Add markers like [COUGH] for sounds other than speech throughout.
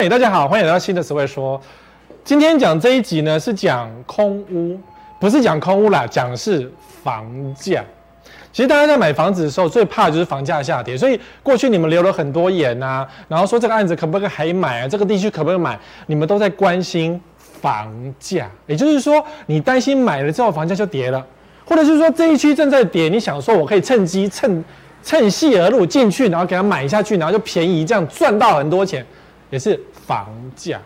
嘿，大家好，欢迎来到新的词汇说。今天讲这一集呢，是讲空屋，不是讲空屋啦，讲的是房价。其实大家在买房子的时候，最怕的就是房价下跌。所以过去你们留了很多言啊，然后说这个案子可不可以还买啊？这个地区可不可以买？你们都在关心房价，也就是说，你担心买了之后房价就跌了，或者是说这一区正在跌，你想说我可以趁机趁趁隙而入进去，然后给它买下去，然后就便宜，这样赚到很多钱。也是房价，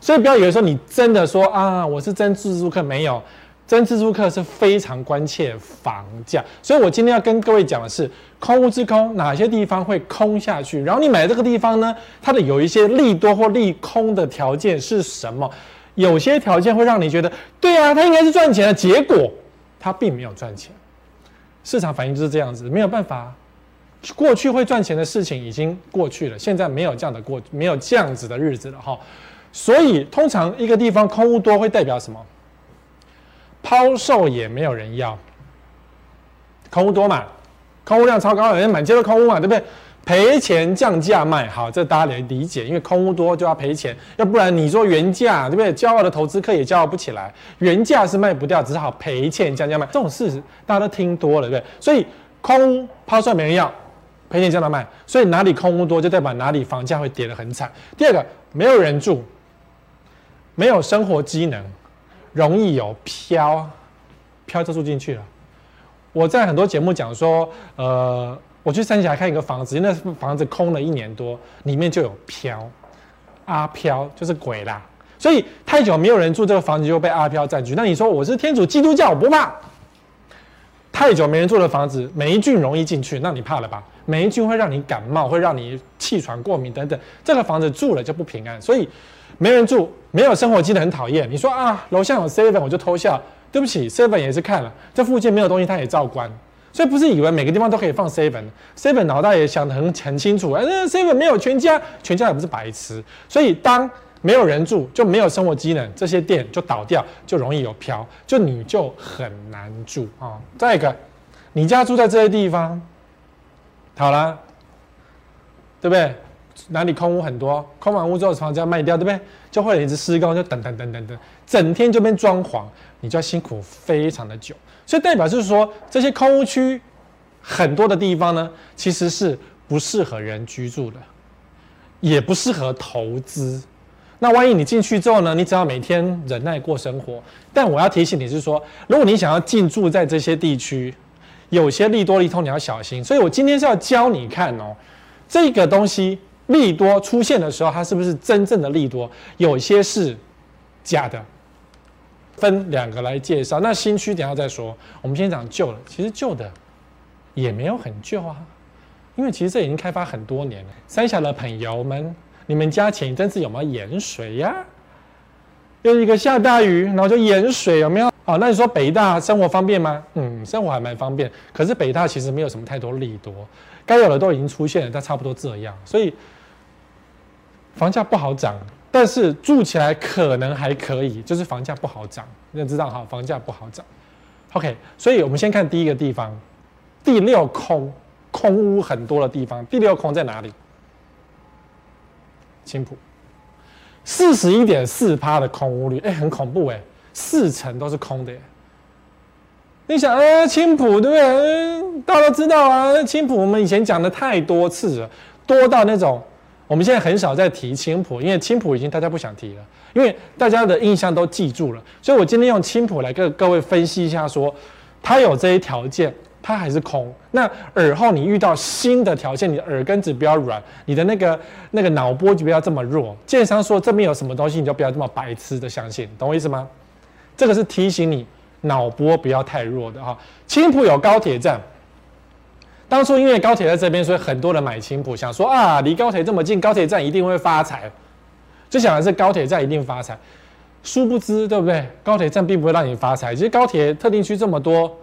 所以不要以为说你真的说啊，我是真自住客，没有，真自住客是非常关切房价。所以我今天要跟各位讲的是空屋之空，哪些地方会空下去？然后你买这个地方呢，它的有一些利多或利空的条件是什么？有些条件会让你觉得，对啊，它应该是赚钱的，结果它并没有赚钱。市场反应就是这样子，没有办法。过去会赚钱的事情已经过去了，现在没有这样的过，没有这样子的日子了哈。所以通常一个地方空屋多会代表什么？抛售也没有人要，空屋多嘛，空屋量超高，有人满街都空屋嘛，对不对？赔钱降价卖，好，这大家得理解，因为空屋多就要赔钱，要不然你说原价，对不对？骄傲的投资客也骄傲不起来，原价是卖不掉，只好赔钱降价卖，这种事实大家都听多了，对不对？所以空屋抛售没人要。赔钱叫他卖，所以哪里空屋多，就代表哪里房价会跌得很惨。第二个，没有人住，没有生活机能，容易有飘，飘就住进去了。我在很多节目讲说，呃，我去三峡看一个房子，那房子空了一年多，里面就有飘，阿飘就是鬼啦。所以太久没有人住这个房子，就被阿飘占据。那你说我是天主基督教，我不怕。太久没人住的房子，霉菌容易进去，那你怕了吧？霉菌会让你感冒，会让你气喘、过敏等等。这个房子住了就不平安，所以没人住，没有生活机能，很讨厌。你说啊，楼下有 seven，我就偷笑。对不起，seven 也是看了，这附近没有东西，他也照关。所以不是以为每个地方都可以放 seven，seven 脑袋也想得很很清楚。哎，那 seven 没有全家，全家也不是白痴。所以当没有人住，就没有生活机能，这些店就倒掉，就容易有飘，就你就很难住啊、再一个，你家住在这些地方，好了，对不对？哪里空屋很多，空完屋之后房价卖掉，对不对？就会有一直施工，就等等等等等，整天就变装潢，你就要辛苦非常的久。所以代表就是说，这些空屋区很多的地方呢，其实是不适合人居住的，也不适合投资。那万一你进去之后呢？你只要每天忍耐过生活。但我要提醒你是说，如果你想要进驻在这些地区，有些利多利空你要小心。所以我今天是要教你看哦，这个东西利多出现的时候，它是不是真正的利多？有些是假的。分两个来介绍。那新区等下再说。我们先讲旧的，其实旧的也没有很旧啊，因为其实这已经开发很多年了。三峡的朋友们。你们家前一阵子有没有盐水呀？有一个下大雨，然后就盐水，有没有？哦，那你说北大生活方便吗？嗯，生活还蛮方便。可是北大其实没有什么太多利多，该有的都已经出现了，但差不多这样。所以房价不好涨，但是住起来可能还可以，就是房价不好涨。你要知道哈，房价不好涨。OK，所以我们先看第一个地方，第六空空屋很多的地方，第六空在哪里？青浦，四十一点四趴的空屋率，哎、很恐怖哎，四成都是空的。你想，哎、欸，青浦对不对？嗯，大家都知道啊，青浦我们以前讲的太多次了，多到那种我们现在很少再提青浦，因为青浦已经大家不想提了，因为大家的印象都记住了。所以我今天用青浦来跟各位分析一下说，说它有这些条件。它还是空。那尔后你遇到新的条件，你的耳根子不要软，你的那个那个脑波就不要这么弱。建商说这边有什么东西，你就不要这么白痴的相信，懂我意思吗？这个是提醒你脑波不要太弱的哈。青浦有高铁站，当初因为高铁在这边，所以很多人买青浦，想说啊，离高铁这么近，高铁站一定会发财，就想的是高铁站一定发财。殊不知，对不对？高铁站并不会让你发财。其实高铁特定区这么多。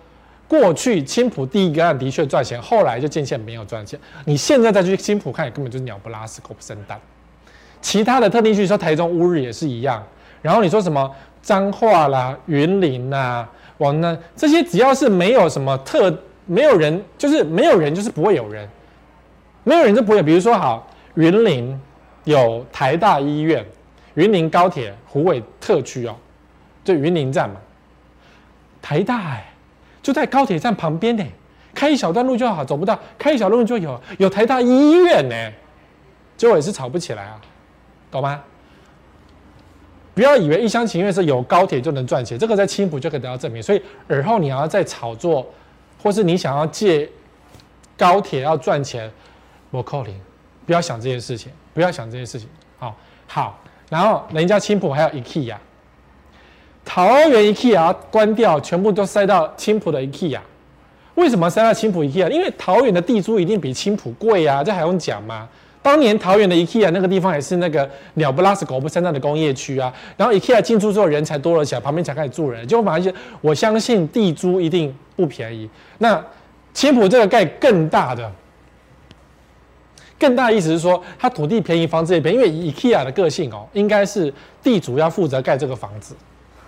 过去青埔第一个案的确赚钱，后来就渐渐没有赚钱。你现在再去青埔看，根本就是鸟不拉屎，狗不生蛋。其他的特定区，说台中乌日也是一样。然后你说什么彰化啦、云林呐、往那这些，只要是没有什么特，没有人，就是没有人，就是不会有人，没有人就不会。比如说好云林，有台大医院、云林高铁虎尾特区哦，就云林站嘛。台大哎、就在高铁站旁边呢、开一小段路就好，走不到，开一小段路就有有台大医院呢、结果也是炒不起来啊，懂吗？不要以为一厢情愿是有高铁就能赚钱，这个在青浦就可以得到证明。所以尔后你要再炒作，或是你想要借高铁要赚钱，我扣零，不要想这件事情，不要想这件事情。好，好，然后人家青浦还有 IKEA。桃园 IKEA 关掉，全部都塞到青埔的 IKEA。为什么塞到青埔 IKEA？因为桃园的地租一定比青埔贵啊，这还用讲吗？当年桃园的 IKEA 那个地方也是那个鸟不拉屎狗不生蛋的工业区啊。然后 IKEA 进驻之后，人才多了起来，旁边才开始住人。结果发现，我相信地租一定不便宜。那青埔这个盖更大的，更大的意思是说，它土地便宜，房子也便宜。因为 IKEA 的个性哦，应该是地主要负责盖这个房子。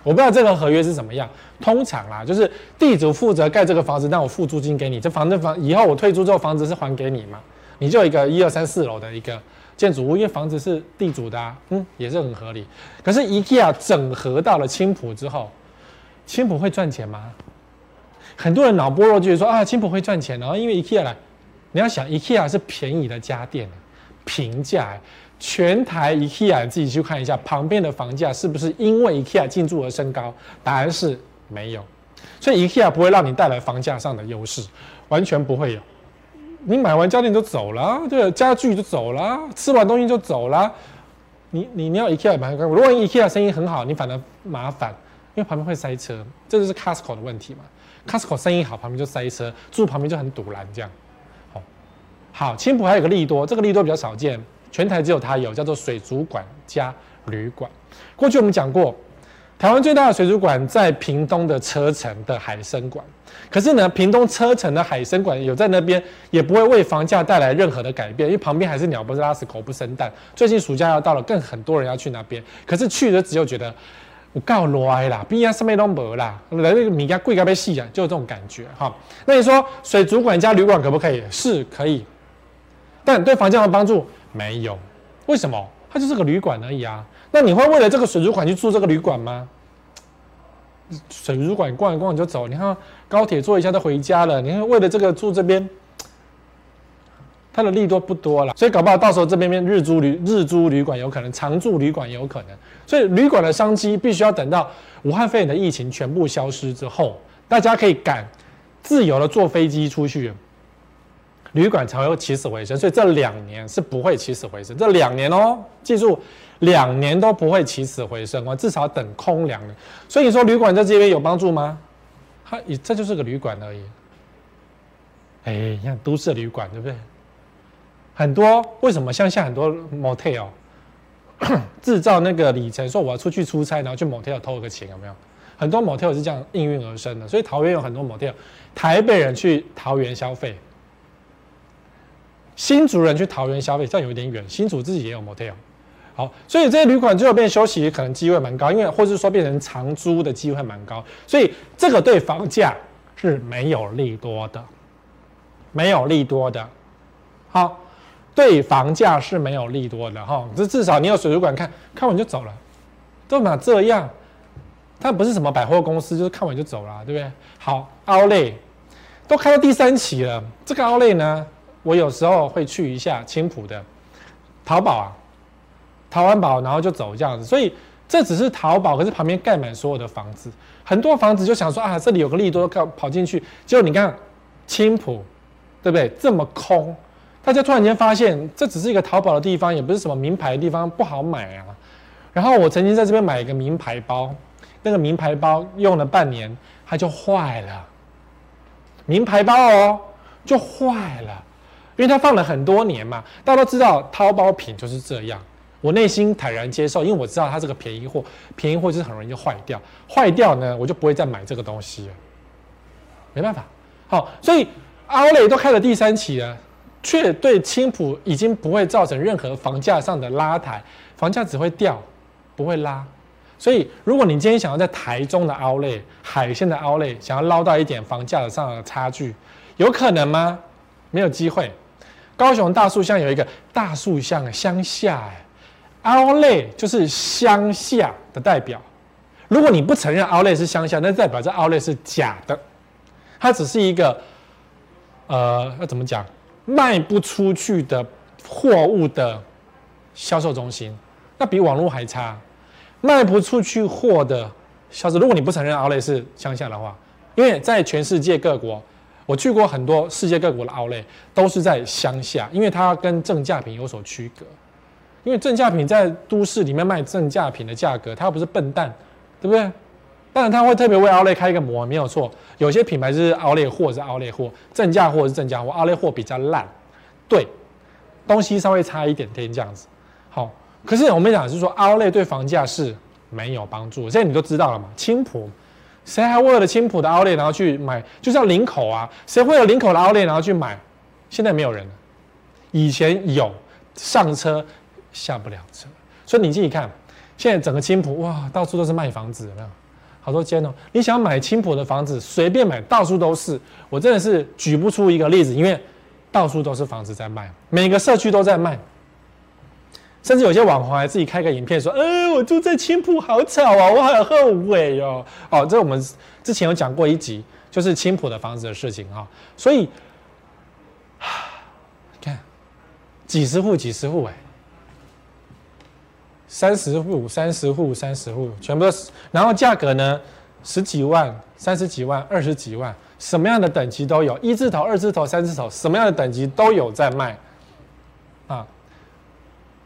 我不知道这个合约是怎么样，通常啦，就是地主负责盖这个房子，但我付租金给你，这房子房以后我退租之后，房子是还给你嘛？你就一个一二三四楼的一个建筑物，因为房子是地主的啊，嗯，也是很合理。可是 IKEA 整合到了青浦之后，青浦会赚钱吗？很多人脑波弱就是说啊，青浦会赚钱，然后因为 IKEA 来，你要想 IKEA 是便宜的家电，平价。全台 IKEA 你自己去看一下，旁边的房价是不是因为 IKEA 进驻而升高？答案是没有，所以 IKEA 不会让你带来房价上的优势，完全不会有。你买完家电就走了，对，家具就走了，吃完东西就走了。你你你要 IKEA 买，如果 IKEA 生意很好，你反而麻烦，因为旁边会塞车，这就是 Costco 的问题嘛。Costco 生意好，旁边就塞车，住旁边就很堵拦这样。好，好，青埔还有个利多，这个利多比较少见。全台只有它有，叫做水族馆加旅馆。过去我们讲过，台湾最大的水族馆在屏东的车城的海生馆。可是呢，屏东车城的海生馆有在那边，也不会为房价带来任何的改变，因为旁边还是鸟不拉屎，狗不生蛋。最近暑假要到了，更很多人要去那边。可是去的只有觉得我够赖啦，边啊什么都没啦，来那个米家贵该被戏啊，就有这种感觉哈。那你说水族馆加旅馆可不可以？是可以，但对房价的帮助？没有，为什么？它就是个旅馆而已啊。那你会为了这个水族馆去住这个旅馆吗？水族馆逛一逛就走，你看高铁坐一下就回家了。你看为了这个住这边，它的利多不多了，所以搞不好到时候这边边日租旅日租旅馆有可能，长住旅馆也有可能。所以旅馆的商机必须要等到武汉肺炎的疫情全部消失之后，大家可以敢自由的坐飞机出去。旅馆才会起死回生，所以这两年是不会起死回生。这两年哦，记住，两年都不会起死回生哦，至少等空两年。所以你说旅馆在这边有帮助吗？它也这就是个旅馆而已。哎，你看都市旅馆对不对？很多为什么像下很多 motel 制造那个里程，说我要出去出差，然后去 motel 偷个钱有没有？很多 motel 是这样应运而生的。所以桃园有很多 motel，台北人去桃园消费。新竹人去桃园消费，这样有一点远。新竹自己也有 motel，好，所以这些旅馆最后变休息，可能机会蛮高，因为或者说变成长租的机会蛮高，所以这个对房价是没有利多的，没有利多的。好，对房价是没有利多的哈。这至少你有水族馆看看完就走了，都嘛这样，它不是什么百货公司，就是看完就走了，对不对？好，Outlet 都开到第三期了，这个 Outlet 呢？我有时候会去一下青浦的淘宝啊，淘完宝然后就走这样子，所以这只是淘宝，可是旁边盖满所有的房子，很多房子就想说啊，这里有个利多，跑跑进去，结果你看青浦，对不对？这么空，大家突然间发现这只是一个淘宝的地方，也不是什么名牌的地方，不好买啊。然后我曾经在这边买一个名牌包，那个名牌包用了半年，它就坏了，名牌包哦，就坏了。因为它放了很多年嘛，大家都知道淘宝品就是这样，我内心坦然接受，因为我知道它这个便宜货，便宜货就是很容易就坏掉，坏掉呢，我就不会再买这个东西了，没办法。好，所以 Outlet 都开了第三期了，却对青埔已经不会造成任何房价上的拉抬，房价只会掉，不会拉。所以如果你今天想要在台中的 Outlet、海线的 Outlet 想要捞到一点房价上的差距，有可能吗？没有机会。高雄大树乡有一个大树乡乡下，哎，，Outlet 就是乡下的代表。如果你不承认 Outlet 是乡下，那代表这 Outlet 是假的，它只是一个呃，要怎么讲，卖不出去的货物的销售中心，那比网络还差。卖不出去货的销售，如果你不承认 Outlet 是乡下的话，因为在全世界各国。我去过很多世界各国的 Outlet，都是在乡下，因为它跟正价品有所区隔。因为正价品在都市里面卖正价品的价格，它又不是笨蛋，对不对？当然，它会特别为 Outlet 开一个模，没有错。有些品牌是 Outlet 货是 Outlet 货，正价货是正价货，Outlet 货比较烂，对，东西稍微差一点点这样子。好，可是我们讲是说 Outlet 对房价是没有帮助，现在你都知道了嘛，青浦。谁还为了青浦的 Outlet 然后去买？就像林口啊，谁为了林口的 Outlet 然后去买？现在没有人了。以前有上车下不了车，所以你自己看，现在整个青浦哇，到处都是卖房子，有没有？好多间哦。你想买青浦的房子，随便买，到处都是。我真的是举不出一个例子，因为到处都是房子在卖，每个社区都在卖。甚至有些网红还自己开个影片说：“、呃，我住在青浦好吵啊，我好后悔哟。”哦，这我们之前有讲过一集，就是青浦的房子的事情啊。所以，看几十户、几十户哎，三十户、三十户、三十户，全部都是。然后价格呢，十几万、三十几万、二十几万，什么样的等级都有，一字头、二字头、三字头，什么样的等级都有在卖。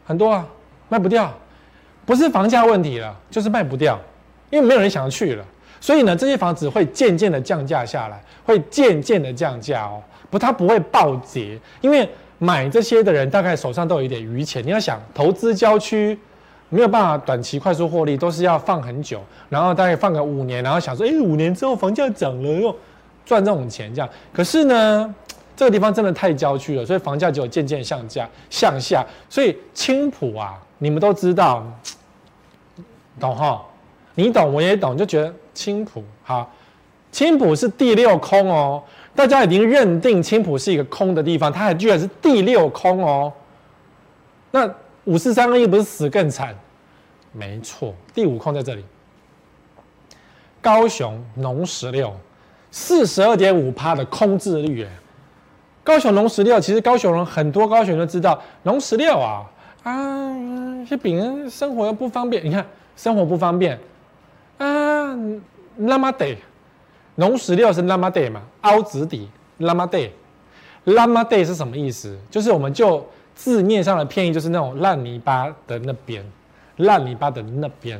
很多啊，卖不掉，不是房价问题了，就是卖不掉，因为没有人想要去了。所以呢，这些房子会渐渐的降价下来，会渐渐的降价哦，不，它不会暴跌，因为买这些的人大概手上都有一点余钱。你要想投资郊区，没有办法短期快速获利，都是要放很久，然后大概放个五年，然后想说，哎，五年之后房价涨了又，赚这种钱这样。可是呢，这个地方真的太郊区了，所以房价就渐渐向下向下。所以青埔啊，你们都知道，懂哈？你懂我也懂，就觉得青埔好。青埔是第六空哦，大家已经认定青埔是一个空的地方，它还居然是第六空哦。那五四三二一不是死更惨？没错，第五空在这里。高雄农十六，四十二点五趴的空置率哎。高雄农十六，其实高雄人很多，高雄人都知道农十六啊啊，这饼生活又不方便。你看生活不方便啊，那么得农十六是那么得嘛，凹子底那么得，那么得是什么意思？就是我们就字面上的偏义，就是那种烂泥巴的那边，烂泥巴的那边。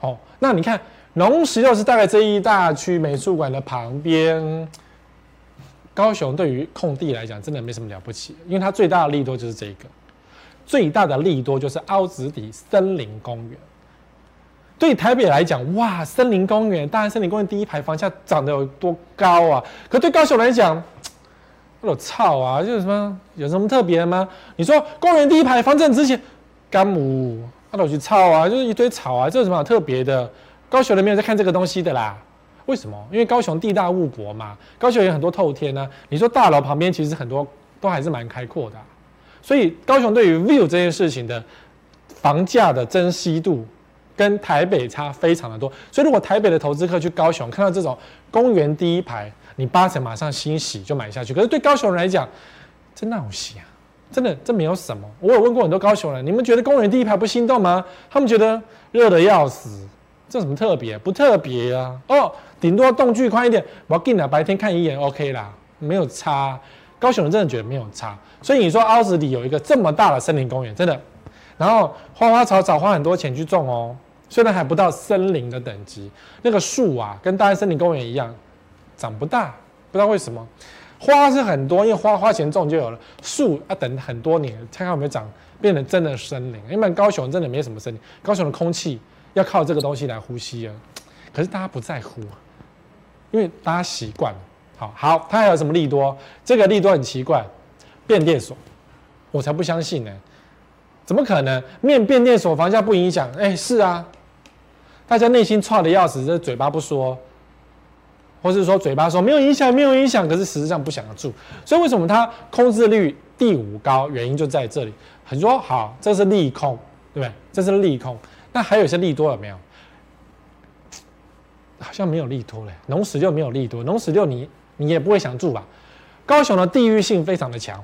哦，那你看农十六是大概这一大区美术馆的旁边。高雄对于空地来讲，真的没什么了不起，因为它最大的利多就是这个，最大的利多就是凹子底森林公园。对台北来讲，哇，森林公园，当然森林公园第一排房价涨得有多高啊！可对高雄来讲，我操啊，就是什么有什么特别的吗？你说公园第一排房子很值钱，干母，那我去操啊，就是一堆草啊，这有什么好特别的？高雄人没有在看这个东西的啦。为什么？因为高雄地大物博嘛，高雄有很多透天呢、你说大楼旁边其实很多都还是蛮开阔的、所以高雄对于 view 这件事情的房价的珍惜度跟台北差非常的多。所以如果台北的投资客去高雄看到这种公园第一排，你八成马上欣喜就买下去。可是对高雄人来讲，真闹心啊！真的这没有什么。我有问过很多高雄人，你们觉得公园第一排不心动吗？他们觉得热得要死。这什么特别？不特别啊！哦，顶多栋距宽一点，我要进来白天看一眼，OK 啦，没有差。高雄人真的觉得没有差，所以你说凹子里有一个这么大的森林公园，真的，然后花花草草花很多钱去种哦，虽然还不到森林的等级，那个树啊，跟大安森林公园一样，长不大，不知道为什么。花是很多，因为花花钱种就有了，树要等很多年，看看有没有长变成真的森林。因为高雄真的没什么森林，高雄的空气。要靠这个东西来呼吸啊，可是大家不在乎，因为大家习惯了。好好，它还有什么利多？这个利多很奇怪，变电所，我才不相信呢！怎么可能？面变电所房价不影响？哎，是啊，大家内心差的要死，这嘴巴不说，或是说嘴巴说没有影响，没有影响，可是实际上不想要住。所以为什么它空置率第五高？原因就在这里。很多好，这是利空。对不对？这是利空。那还有一些利多有没有？好像没有利多嘞。农十六没有利多，农十六你你也不会想住吧？高雄的地域性非常的强，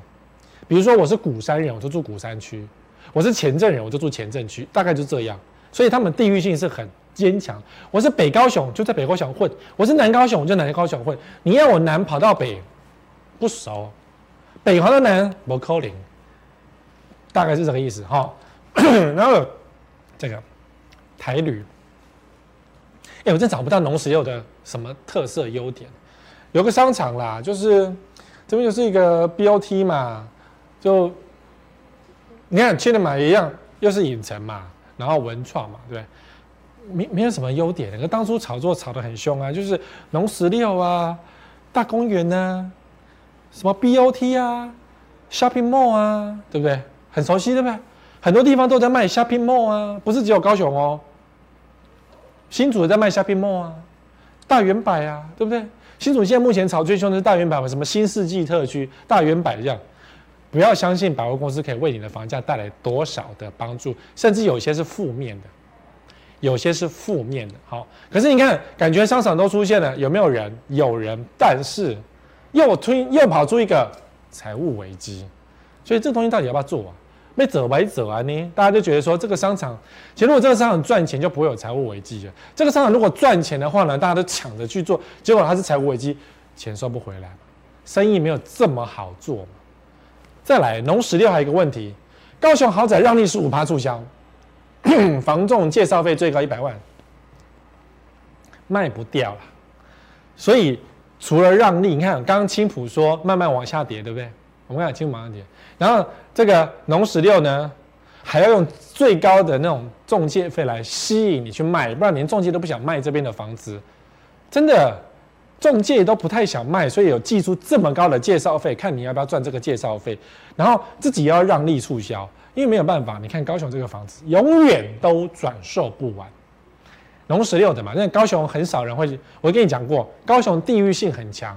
比如说我是鼓山人，我就住鼓山区；我是前镇人，我就住前镇区，大概就这样。所以他们地域性是很坚强。我是北高雄，就在北高雄混；我是南高雄，我就南高雄混。你要我南跑到北，不熟；北跑到南，不可能。大概是这个意思哈。[COUGHS] 然后这个台旅，哎，我真找不到农十六的什么特色优点。有个商场啦，就是。这边就是一个 BOT 嘛，就你看，去的嘛一样，又是影城嘛，然后文创嘛，对？没没有什么优点，那当初炒作炒得很凶啊，就是农十六啊，大公园啊，什么 BOT 啊，Shopping Mall 啊，对不对？很熟悉，对不对？很多地方都在卖 Shopping Mall 啊，不是只有高雄哦，新竹也在卖 Shopping Mall 啊，大远百啊，对不对？新主现在目前炒最凶的是大远百，什么新世纪特区、大远百这样，不要相信百货公司可以为你的房价带来多少的帮助，甚至有些是负面的，有些是负面的。好，可是你看，感觉商场都出现了，有没有人？有人，但是又推又跑出一个财务危机，所以这东西到底要不要做啊？没走白走啊！呢，大家就觉得说这个商场，其实如果这个商场赚钱，就不会有财务危机了。这个商场如果赚钱的话呢，大家都抢着去做，结果它是财务危机，钱收不回来，生意没有这么好做。再来，农十六还有一个问题，高雄豪宅让利十五趴促销，房仲介绍费最高一百万，卖不掉了。所以除了让利，你看刚刚青浦说慢慢往下跌，对不对？我们看青埔往下跌，然后。这个农十六呢，还要用最高的那种中介费来吸引你去卖，不然连中介都不想卖这边的房子，真的，中介都不太想卖，所以有寄出这么高的介绍费，看你要不要赚这个介绍费，然后自己要让利促销，因为没有办法，你看高雄这个房子永远都转售不完，农十六的嘛，因为高雄很少人会，我跟你讲过，高雄地域性很强，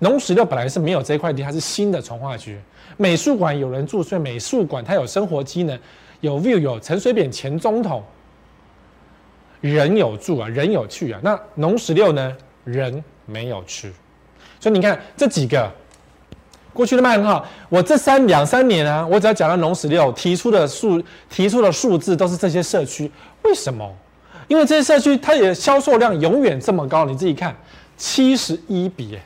农十六本来是没有这块地，它是新的从化区。美术馆有人住，所以美术馆它有生活机能，有 view，有陈水扁前总统，人有住啊，人有去啊。那农十六呢，人没有去，所以你看这几个过去的卖很好。我这三两三年啊，我只要讲到农十六提出的数，提出的数字都是这些社区。为什么？因为这些社区它也销售量永远这么高。你自己看，七十一比。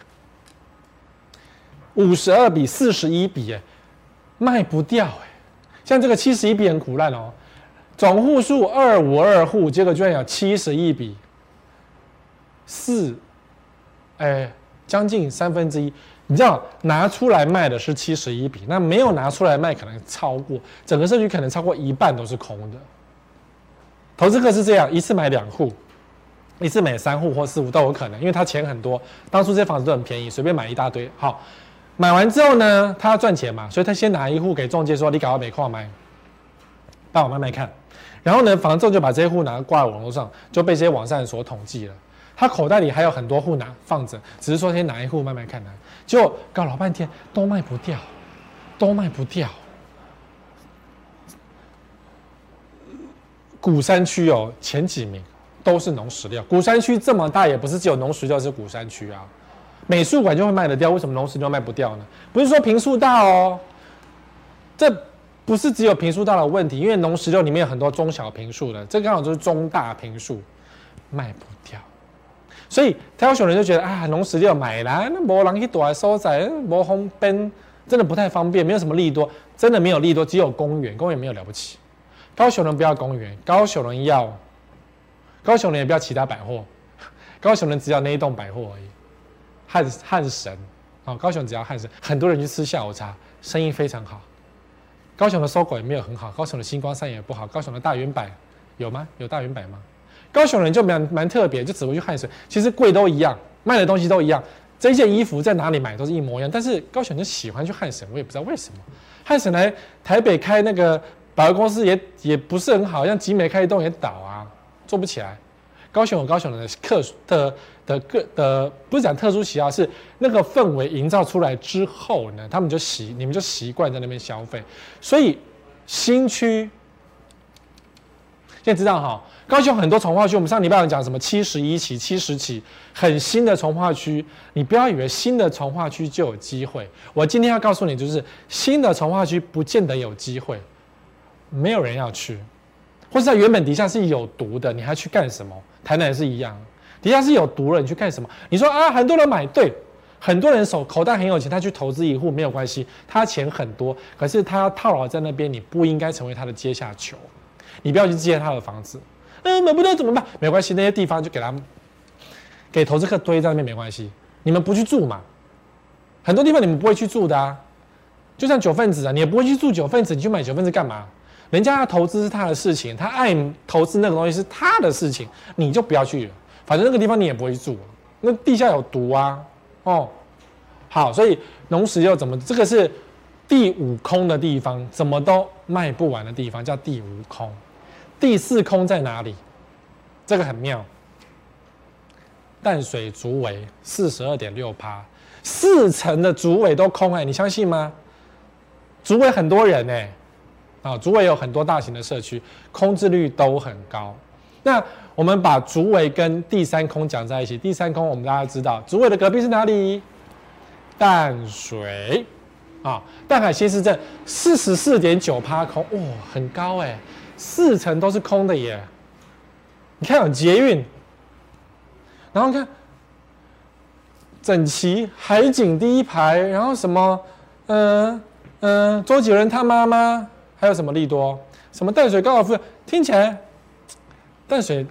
五十二比四十一比，哎，卖不掉，哎，像这个七十一比很苦烂哦，总户数二五二户，结果居然有七十一比四，哎，将近三分之一。你知道拿出来卖的是七十一比，那没有拿出来卖可能超过整个社区可能超过一半都是空的。投资客是这样，一次买两户，一次买三户或四户都有可能，因为他钱很多，当初这些房子都很便宜，随便买一大堆，好。买完之后呢，他要赚钱嘛，所以他先拿一户给中介说：“你搞到没矿买，帮我卖卖看。”然后呢，房仲就把这些户拿挂在网络上，就被这些网站所统计了。他口袋里还有很多户拿放着，只是说先拿一户卖卖看呢。结果搞老半天都卖不掉，都卖不掉。鼓山区哦，前几名都是农十六。鼓山区这么大，也不是只有农十六是鼓山区啊。美术馆就会卖得掉，为什么农十六卖不掉呢？不是说坪数大哦，这不是只有坪数大的问题，因为农十六里面有很多中小坪数的，这刚好就是中大坪数，卖不掉。所以高雄人就觉得啊，农十六买来那没人去躲收在，没方便，真的不太方便，没有什么利多，真的没有利多，只有公园，公园没有了不起。高雄人不要公园，高雄人要，高雄人也不要其他百货，高雄人只要那一栋百货而已。汉汉神，哦，高雄只要汉神，很多人去吃下午茶，生意非常好。高雄的搜狗也没有很好，高雄的星光三也不好，高雄的大圆柏有吗？有大圆柏吗？高雄人就蛮蛮特别，就只会去汉神，其实贵都一样，卖的东西都一样，这件衣服在哪里买都是一模一样，但是高雄人喜欢去汉神，我也不知道为什么。汉神来台北开那个百货公司也也不是很好，像集美开一栋也倒啊，做不起来。高雄有高雄的特的的个的，不是讲特殊喜好，是那个氛围营造出来之后呢，他们就习你们就习惯在那边消费，所以新区现在知道哈，高雄很多从化区，我们上礼拜有讲什么七十一期、七十期，很新的从化区，你不要以为新的从化区就有机会。我今天要告诉你，就是新的从化区不见得有机会，没有人要去，或是在原本底下是有毒的，你还去干什么？台南也是一样，底下是有毒了，你去干什么？你说啊，很多人买对。很多人手口袋很有钱，他去投资一户没有关系，他钱很多，可是他要套牢在那边，你不应该成为他的阶下囚，你不要去接他的房子，嗯，买不到怎么办？没关系，那些地方就给他给投资客堆在那边没关系，你们不去住嘛？很多地方你们不会去住的啊，就像九份子啊，你也不会去住九份子，你去买九份子干嘛？人家要投资是他的事情，他爱投资那个东西是他的事情，你就不要去了，反正那个地方你也不会住，那地下有毒啊。哦，好，所以农时又怎么？这个是第五空的地方，怎么都卖不完的地方，叫第五空。第四空在哪里？这个很妙。淡水竹围四十二点六趴，四成的竹围都空哎、你相信吗？竹围很多人哎、啊，竹围有很多大型的社区，空置率都很高。那我们把竹围跟第三空讲在一起。第三空，我们大家知道，竹围的隔壁是哪里？淡水啊，淡海新市镇四十四点九趴空，哇，很高哎，四层都是空的耶。你看有捷运，然后看整齐海景第一排，然后什么，嗯嗯，周杰伦他妈妈，还有什么利多，什么淡水高尔夫，听起来。淡水，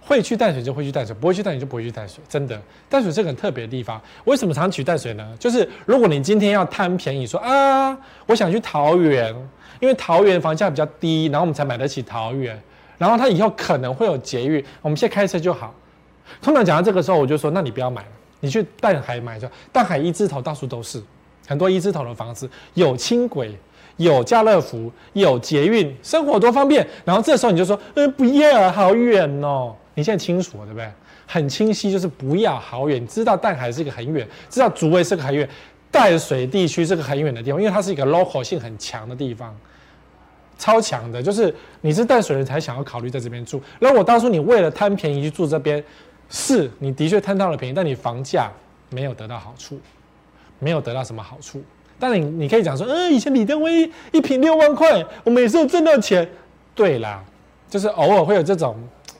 会去淡水就会去淡水，不会去淡水就不会去淡水。真的，淡水是个很特别的地方。为什么常去淡水呢？就是如果你今天要贪便宜，说啊，我想去桃园，因为桃园房价比较低，然后我们才买得起桃园。然后它以后可能会有捷运，我们现在开车就好。通常讲到这个时候，我就说，那你不要买，你去淡海买就。淡海一字头到处都是，很多一字头的房子，有轻轨。有家乐福，有捷运，生活多方便。然后这时候你就说，呃，不要，好远哦。你现在清楚了，对不对？很清晰，就是不要好远。你知道淡海是一个很远，知道竹围是个很远，淡水地区是个很远的地方，因为它是一个 local 性很强的地方，超强的。就是你是淡水人才想要考虑在这边住。然后我当初你为了贪便宜去住这边，是你的确贪到了便宜，但你房价没有得到好处，没有得到什么好处。但你你可以讲说，嗯，以前李登辉一瓶六万块，我每次都挣到钱。对啦，就是偶尔会有这种，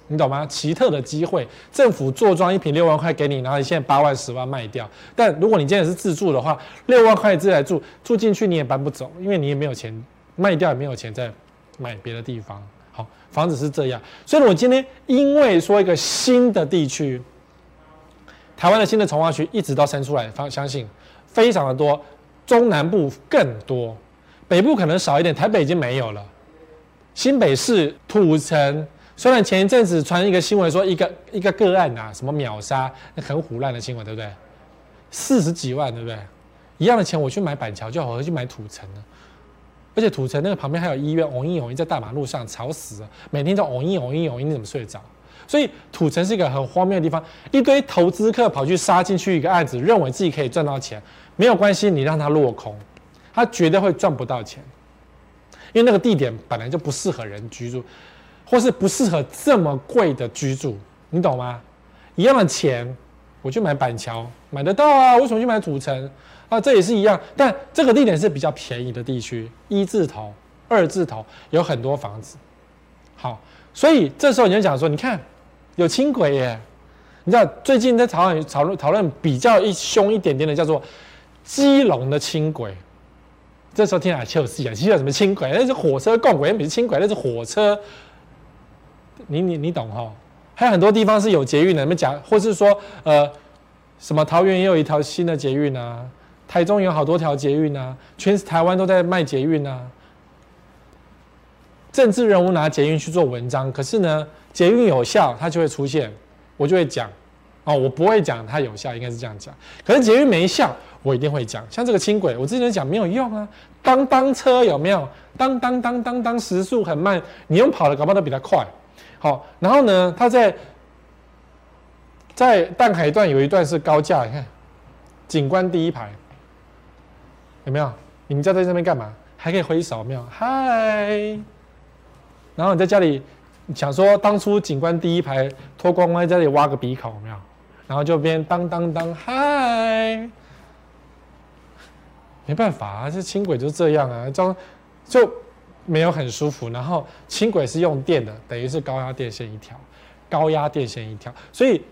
你懂吗？奇特的机会，政府坐庄一瓶六万块给你，然后你现在八万十万卖掉。但如果你今天是自住的话，六万块自己来住，住进去你也搬不走，因为你也没有钱卖掉，也没有钱再买别的地方。好，房子是这样。所以我今天因为说一个新的地区，台湾的新的从化区一直到生出来，方相信非常的多。中南部更多，北部可能少一点。台北已经没有了。新北市土城，虽然前一阵子传一个新闻说一个一个个案啊，什么秒杀，那很唬烂的新闻，对不对？四十几万，对不对？一样的钱我去买板桥就好，我去买土城呢。而且土城那个旁边还有医院，嗡一嗡一在大马路上，吵死了，每天都嗡一嗡一嗡一，你怎么睡得着？所以土城是一个很荒谬的地方，一堆投资客跑去杀进去一个案子，认为自己可以赚到钱。没有关系，你让它落空，它绝对会赚不到钱，因为那个地点本来就不适合人居住，或是不适合这么贵的居住，你懂吗？一样的钱，我去买板桥买得到啊，为什么去买土城啊？这也是一样，但这个地点是比较便宜的地区，一字头、二字头有很多房子。好，所以这时候你就讲说，你看有轻轨耶，你知道最近在讨论讨论讨论比较一凶一点点的叫做。基隆的轻轨，这时候听起来就是讲，其实什么轻轨？那是火车共轨，那不是轻轨，那是火车。你你你懂哈？还有很多地方是有捷运的，你们讲，或是说呃，什么桃园也有一条新的捷运啊，台中有好多条捷运啊，全台湾都在卖捷运啊。政治人物拿捷运去做文章，可是呢，捷运有效，它就会出现，我就会讲。哦，我不会讲它有效，应该是这样讲。可是捷运没效。我一定会讲，像这个轻轨，我之前讲没有用啊。当当车有没有？当当当当当，时速很慢，你用跑的，搞不好都比它快。好，然后呢，它在在淡海段有一段是高架，你看，景观第一排，有没有？你们家在这边干嘛？还可以挥手，没有？嗨，然后你在家里想说，当初景观第一排脱光光在家里挖个鼻孔，有没有？然后就边当当当嗨，没办法啊，这轻轨就这样啊，就就没有很舒服。然后轻轨是用电的，等于是高压电线一条，高压电线一条，所以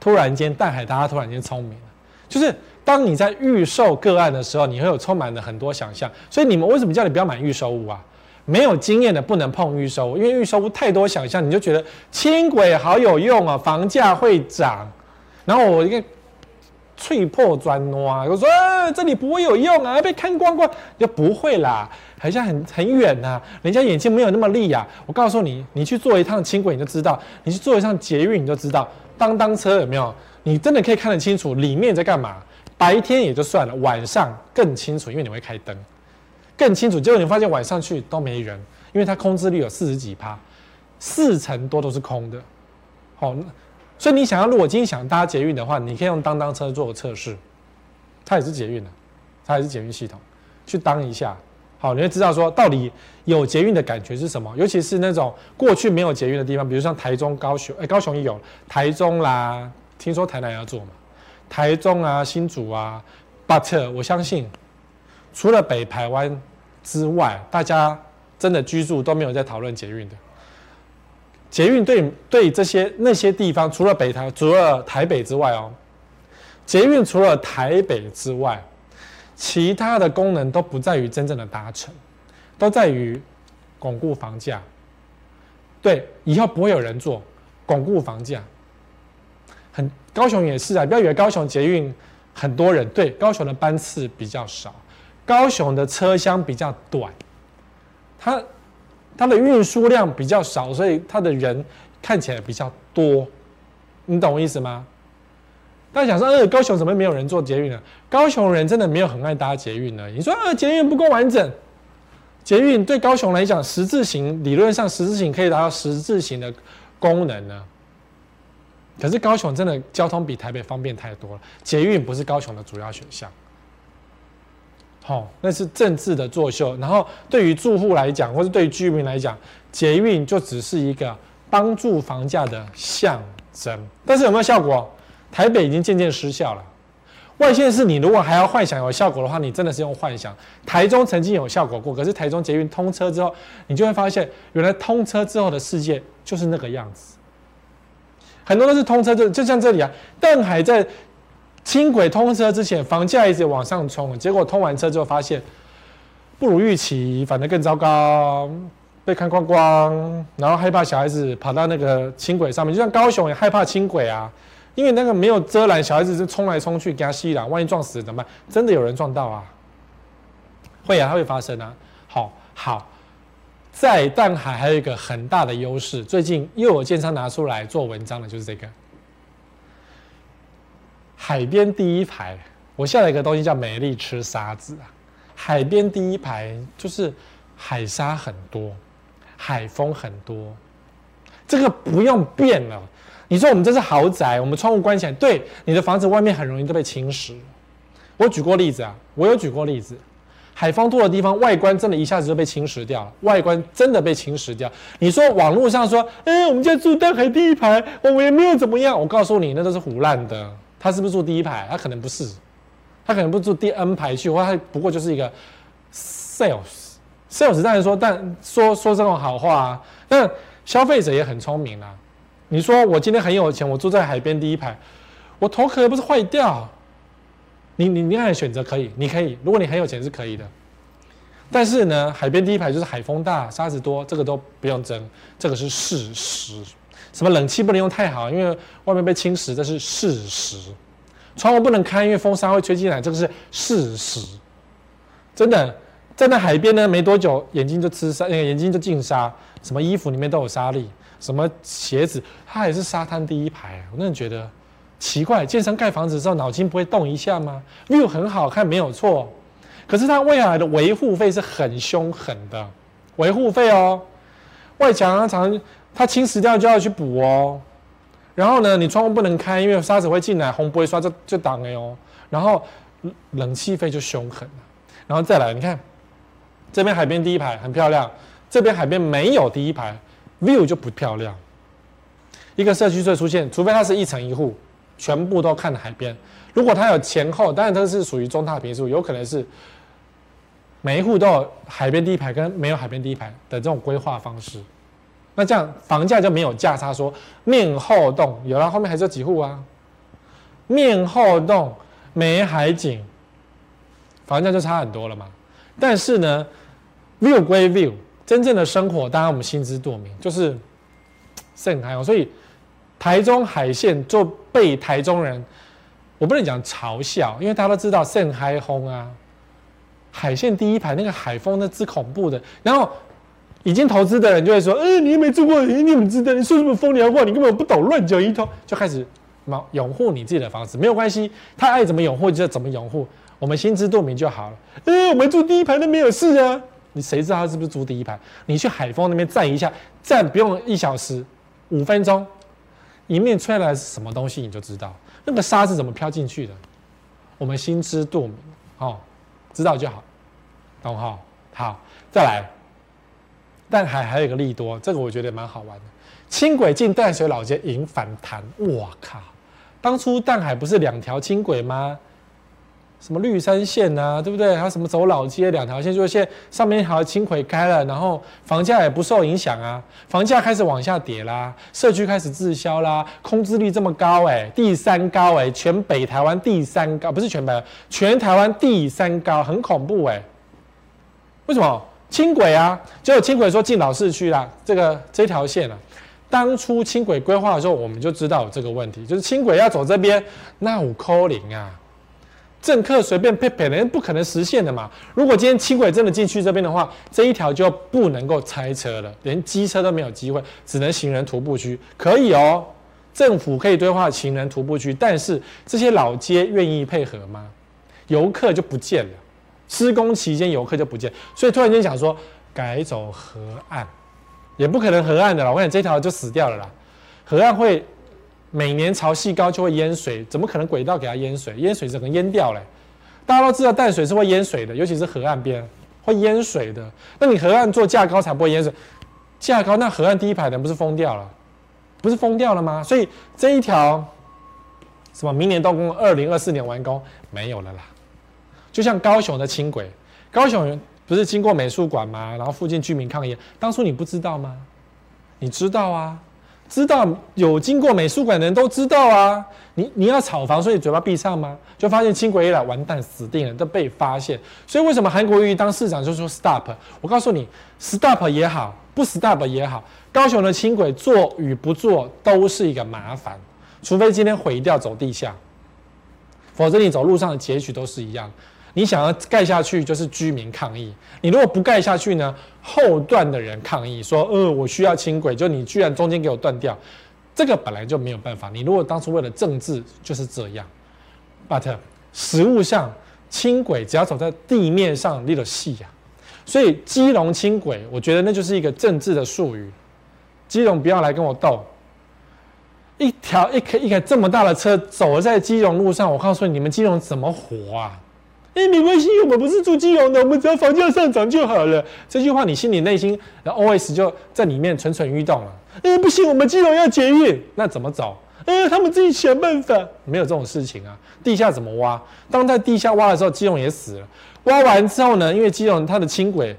突然间淡海大家突然间聪明了，就是当你在预售个案的时候，你会有充满了很多想象。所以你们为什么叫你不要买预售屋啊？没有经验的不能碰预售屋，因为预售屋太多想象，你就觉得轻轨好有用啊，房价会涨。然后我一个脆破砖瓦，我说、这里不会有用啊，被看光光，就不会啦，好像很很远呐、人家眼睛没有那么利、啊。我告诉你，你去坐一趟轻轨你就知道，你去坐一趟捷运你就知道，当当车有没有？你真的可以看得清楚里面在干嘛。白天也就算了，晚上更清楚，因为你会开灯。更清楚，结果你发现晚上去都没人，因为它空置率有四十几趴，四成多都是空的。好，所以你想要，如果今天想搭捷运的话，你可以用当当车做个测试，它也是捷运的，它也是捷运系统，去当一下，好，你会知道说到底有捷运的感觉是什么。尤其是那种过去没有捷运的地方，比如像台中、高雄，哎，高雄也有，台中啦，听说台南要做嘛，台中啊、新竹啊，but 我相信，除了北台湾。之外，大家真的居住都没有在讨论捷运的。捷运对对这些那些地方，除了北台，除了台北之外哦，捷运除了台北之外，其他的功能都不在于真正的达成，都在于巩固房价。对，以后不会有人做，巩固房价。很高雄也是啊，不要以为高雄捷运很多人，对，高雄的班次比较少。高雄的车厢比较短，它它的运输量比较少，所以它的人看起来比较多，你懂我意思吗？大家想说，呃，高雄怎么没有人坐捷运呢？高雄人真的没有很爱搭捷运呢？你说，呃，捷运不够完整，捷运对高雄来讲，十字形理论上十字形可以达到十字形的功能呢。可是高雄真的交通比台北方便太多了，捷运不是高雄的主要选项。哦，那是政治的作秀。然后对于住户来讲，或是对于居民来讲，捷运就只是一个帮助房价的象征。但是有没有效果？台北已经渐渐失效了。外县市，你如果还要幻想有效果的话，你真的是用幻想。台中曾经有效果过，可是台中捷运通车之后，你就会发现，原来通车之后的世界就是那个样子。很多都是通车就就像这里啊，邓海在。轻轨通车之前，房价一直往上冲，结果通完车之后发现不如预期，反而更糟糕，被看光光，然后害怕小孩子跑到那个轻轨上面，就像高雄也害怕轻轨啊，因为那个没有遮拦，小孩子就冲来冲去，给他吸了，万一撞死怎么办？真的有人撞到啊？会啊，它会发生啊。好，好，在淡海还有一个很大的优势，最近又有建商拿出来做文章的，就是这个。海边第一排，我下了一个东西叫“美丽吃沙子”啊。海边第一排就是海沙很多，海风很多，这个不用变了。你说我们这是豪宅，我们窗户关起来，对，你的房子外面很容易都被侵蚀。我举过例子啊，我有举过例子，海风多的地方，外观真的一下子就被侵蚀掉了，外观真的被侵蚀掉。你说网络上说，哎，我们家住淡海第一排，我们也没有怎么样。我告诉你，那都是胡烂的。他是不是住第一排？他可能不是，他可能不住第 N 排去，或他不过就是一个 sales。sales 当然说，但说说这种好话啊。但消费者也很聪明啊。你说我今天很有钱，我住在海边第一排，我头壳不是坏掉？你你你看选择可以，你可以，如果你很有钱是可以的。但是呢，海边第一排就是海风大，沙子多，这个都不用争，这个是事实。什么冷气不能用太好，因为外面被侵蚀，这是事实。窗户不能开，因为风沙会吹进来，这个是事实。真的，站在海边呢，没多久眼睛就吃沙，那个眼睛就进沙。什么衣服里面都有沙粒，什么鞋子，它也是沙滩第一排。我真的觉得奇怪，建商盖房子的时候脑筋不会动一下吗？view 很好看，没有错。可是它未来的维护费是很凶狠的，维护费哦，外墙啊常。它侵蚀掉就要去补哦，然后呢，你窗户不能开，因为沙子会进来，红不会刷就就挡了哦。然后冷气费就凶狠了，然后再来，你看这边海边第一排很漂亮，这边海边没有第一排，view 就不漂亮。一个社区会出现，除非它是一层一户，全部都看海边。如果它有前后，当然它是属于中大坪数，有可能是每一户都有海边第一排跟没有海边第一排的这种规划方式。那这样房价就没有价差，说面后栋有了，后面还是有几户啊？面后栋没海景，房价就差很多了嘛。但是呢，view 归 view，真正的生活当然我们心知肚明，就是盛开哦。所以台中海线就被台中人。我不能讲嘲笑，因为大家都知道盛嗨轰啊，海线第一排那个海风那之恐怖的。然后已经投资的人就会说：“嗯、你又没住过，你怎么知道？你说什么风凉话？你根本不懂，乱讲一通。”就开始嘛拥护你自己的房子，没有关系，他爱怎么拥护就怎么拥护，我们心知肚明就好了。嗯、欸，我们住第一排都没有事啊，你谁知道他是不是住第一排？你去海丰那边站一下，站不用一小时，五分钟，迎面吹来是什么东西你就知道。那个沙是怎么飘进去的？我们心知肚明，哦，知道就好，懂哈？好，再来。淡海还有一个利多，这个我觉得蛮好玩的。轻轨进淡水老街引反弹，哇靠！当初淡海不是两条轻轨吗？什么绿山线啊，对不对？还有什么走老街两条线，就是现在上面一条轻轨开了，然后房价也不受影响啊，房价开始往下跌啦，社区开始滞销啦，空置率这么高哎、第三高哎、全北台湾第三高，不是全北，全台湾第三高，很恐怖哎、为什么？轻轨啊，结果轻轨说进老市区啦，这个这条线啊，当初轻轨规划的时候，我们就知道有这个问题，就是轻轨要走这边，那五扣零啊。政客随便配配人不可能实现的嘛。如果今天轻轨真的进去这边的话，这一条就不能够拆车了，连机车都没有机会，只能行人徒步区。可以哦，政府可以规划行人徒步区，但是这些老街愿意配合吗？游客就不见了，施工期间游客就不见，所以突然间想说改走河岸，也不可能河岸的了。我想这条就死掉了啦，河岸会。每年潮汐高就会淹水，怎么可能轨道给它淹水？淹水整个淹掉嘞！大家都知道淡水是会淹水的，尤其是河岸边会淹水的。那你河岸做架高才不会淹水，架高那河岸第一排人不是疯掉了？不是疯掉了吗？所以这一条什么明年动工，二零二四年完工没有了啦。就像高雄的轻轨，高雄不是经过美术馆吗？然后附近居民抗议，当初你不知道吗？你知道啊。知道有经过美术馆的人都知道啊，你你要炒房，所以嘴巴闭上吗？就发现轻轨一来，完蛋，死定了，都被发现。所以为什么韩国瑜当市长就说 stop？我告诉你，stop 也好，不 stop 也好，高雄的轻轨做与不做都是一个麻烦，除非今天毁掉走地下，否则你走路上的结局都是一样。你想要盖下去，就是居民抗议；你如果不盖下去呢，后段的人抗议说：“呃，我需要轻轨，就你居然中间给我断掉，这个本来就没有办法。你如果当初为了政治就是这样，but 实务上轻轨只要走在地面上，你就死呀。所以基隆轻轨，我觉得那就是一个政治的术语。基隆不要来跟我斗，一条一开一开这么大的车走在基隆路上，我告诉你，你们基隆怎么活啊？哎，没关系，我们不是住基隆的，我们只要房价上涨就好了。这句话你心里内心的 OS 就在里面蠢蠢欲动了。哎，不行，我们基隆要捷运，那怎么走？哎，他们自己想办法。没有这种事情啊，地下怎么挖？当在地下挖的时候，基隆也死了。挖完之后呢，因为基隆它的轻轨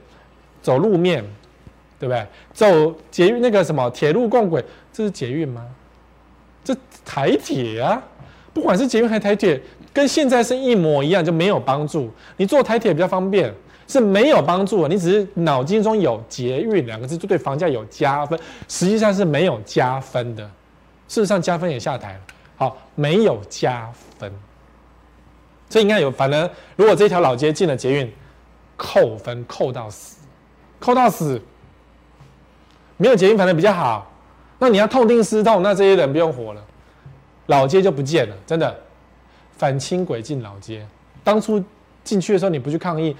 走路面，对不对？走捷运那个什么铁路共轨，这是捷运吗？这台铁啊，不管是捷运还是台铁。跟现在是一模一样，就没有帮助。你坐台铁比较方便，是没有帮助。你只是脑筋中有捷运两个字，就对房价有加分，实际上是没有加分的。事实上，加分也下台了。好，没有加分，所以应该有。反正如果这条老街进了捷运，扣分扣到死，扣到死。没有捷运反正比较好。那你要痛定思痛，那这些人不用活了，老街就不见了，真的。反轻轨进老街，当初进去的时候你不去抗议，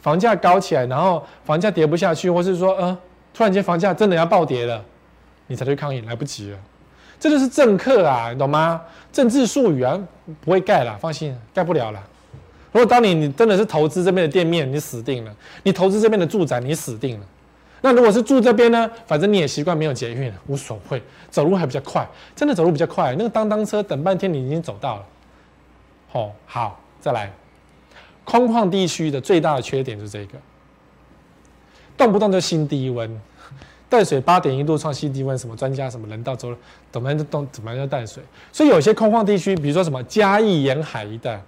房价高起来，然后房价跌不下去，或是说，呃，突然间房价真的要暴跌了，你才去抗议，来不及了。这就是政客啊，你懂吗？政治术语啊，不会盖了，放心，盖不了了。如果当你你真的是投资这边的店面，你死定了；你投资这边的住宅，你死定了。那如果是住这边呢？反正你也习惯没有捷运，无所谓，走路还比较快，真的走路比较快。那个当当车等半天，你已经走到了。哦，好，再来，空旷地区的最大的缺点就是这个，动不动就新低温。淡水八点一度创新低温，什么专家什么人到周怎么样就动怎么样就淡水，所以有些空旷地区，比如说什么嘉义沿海一带，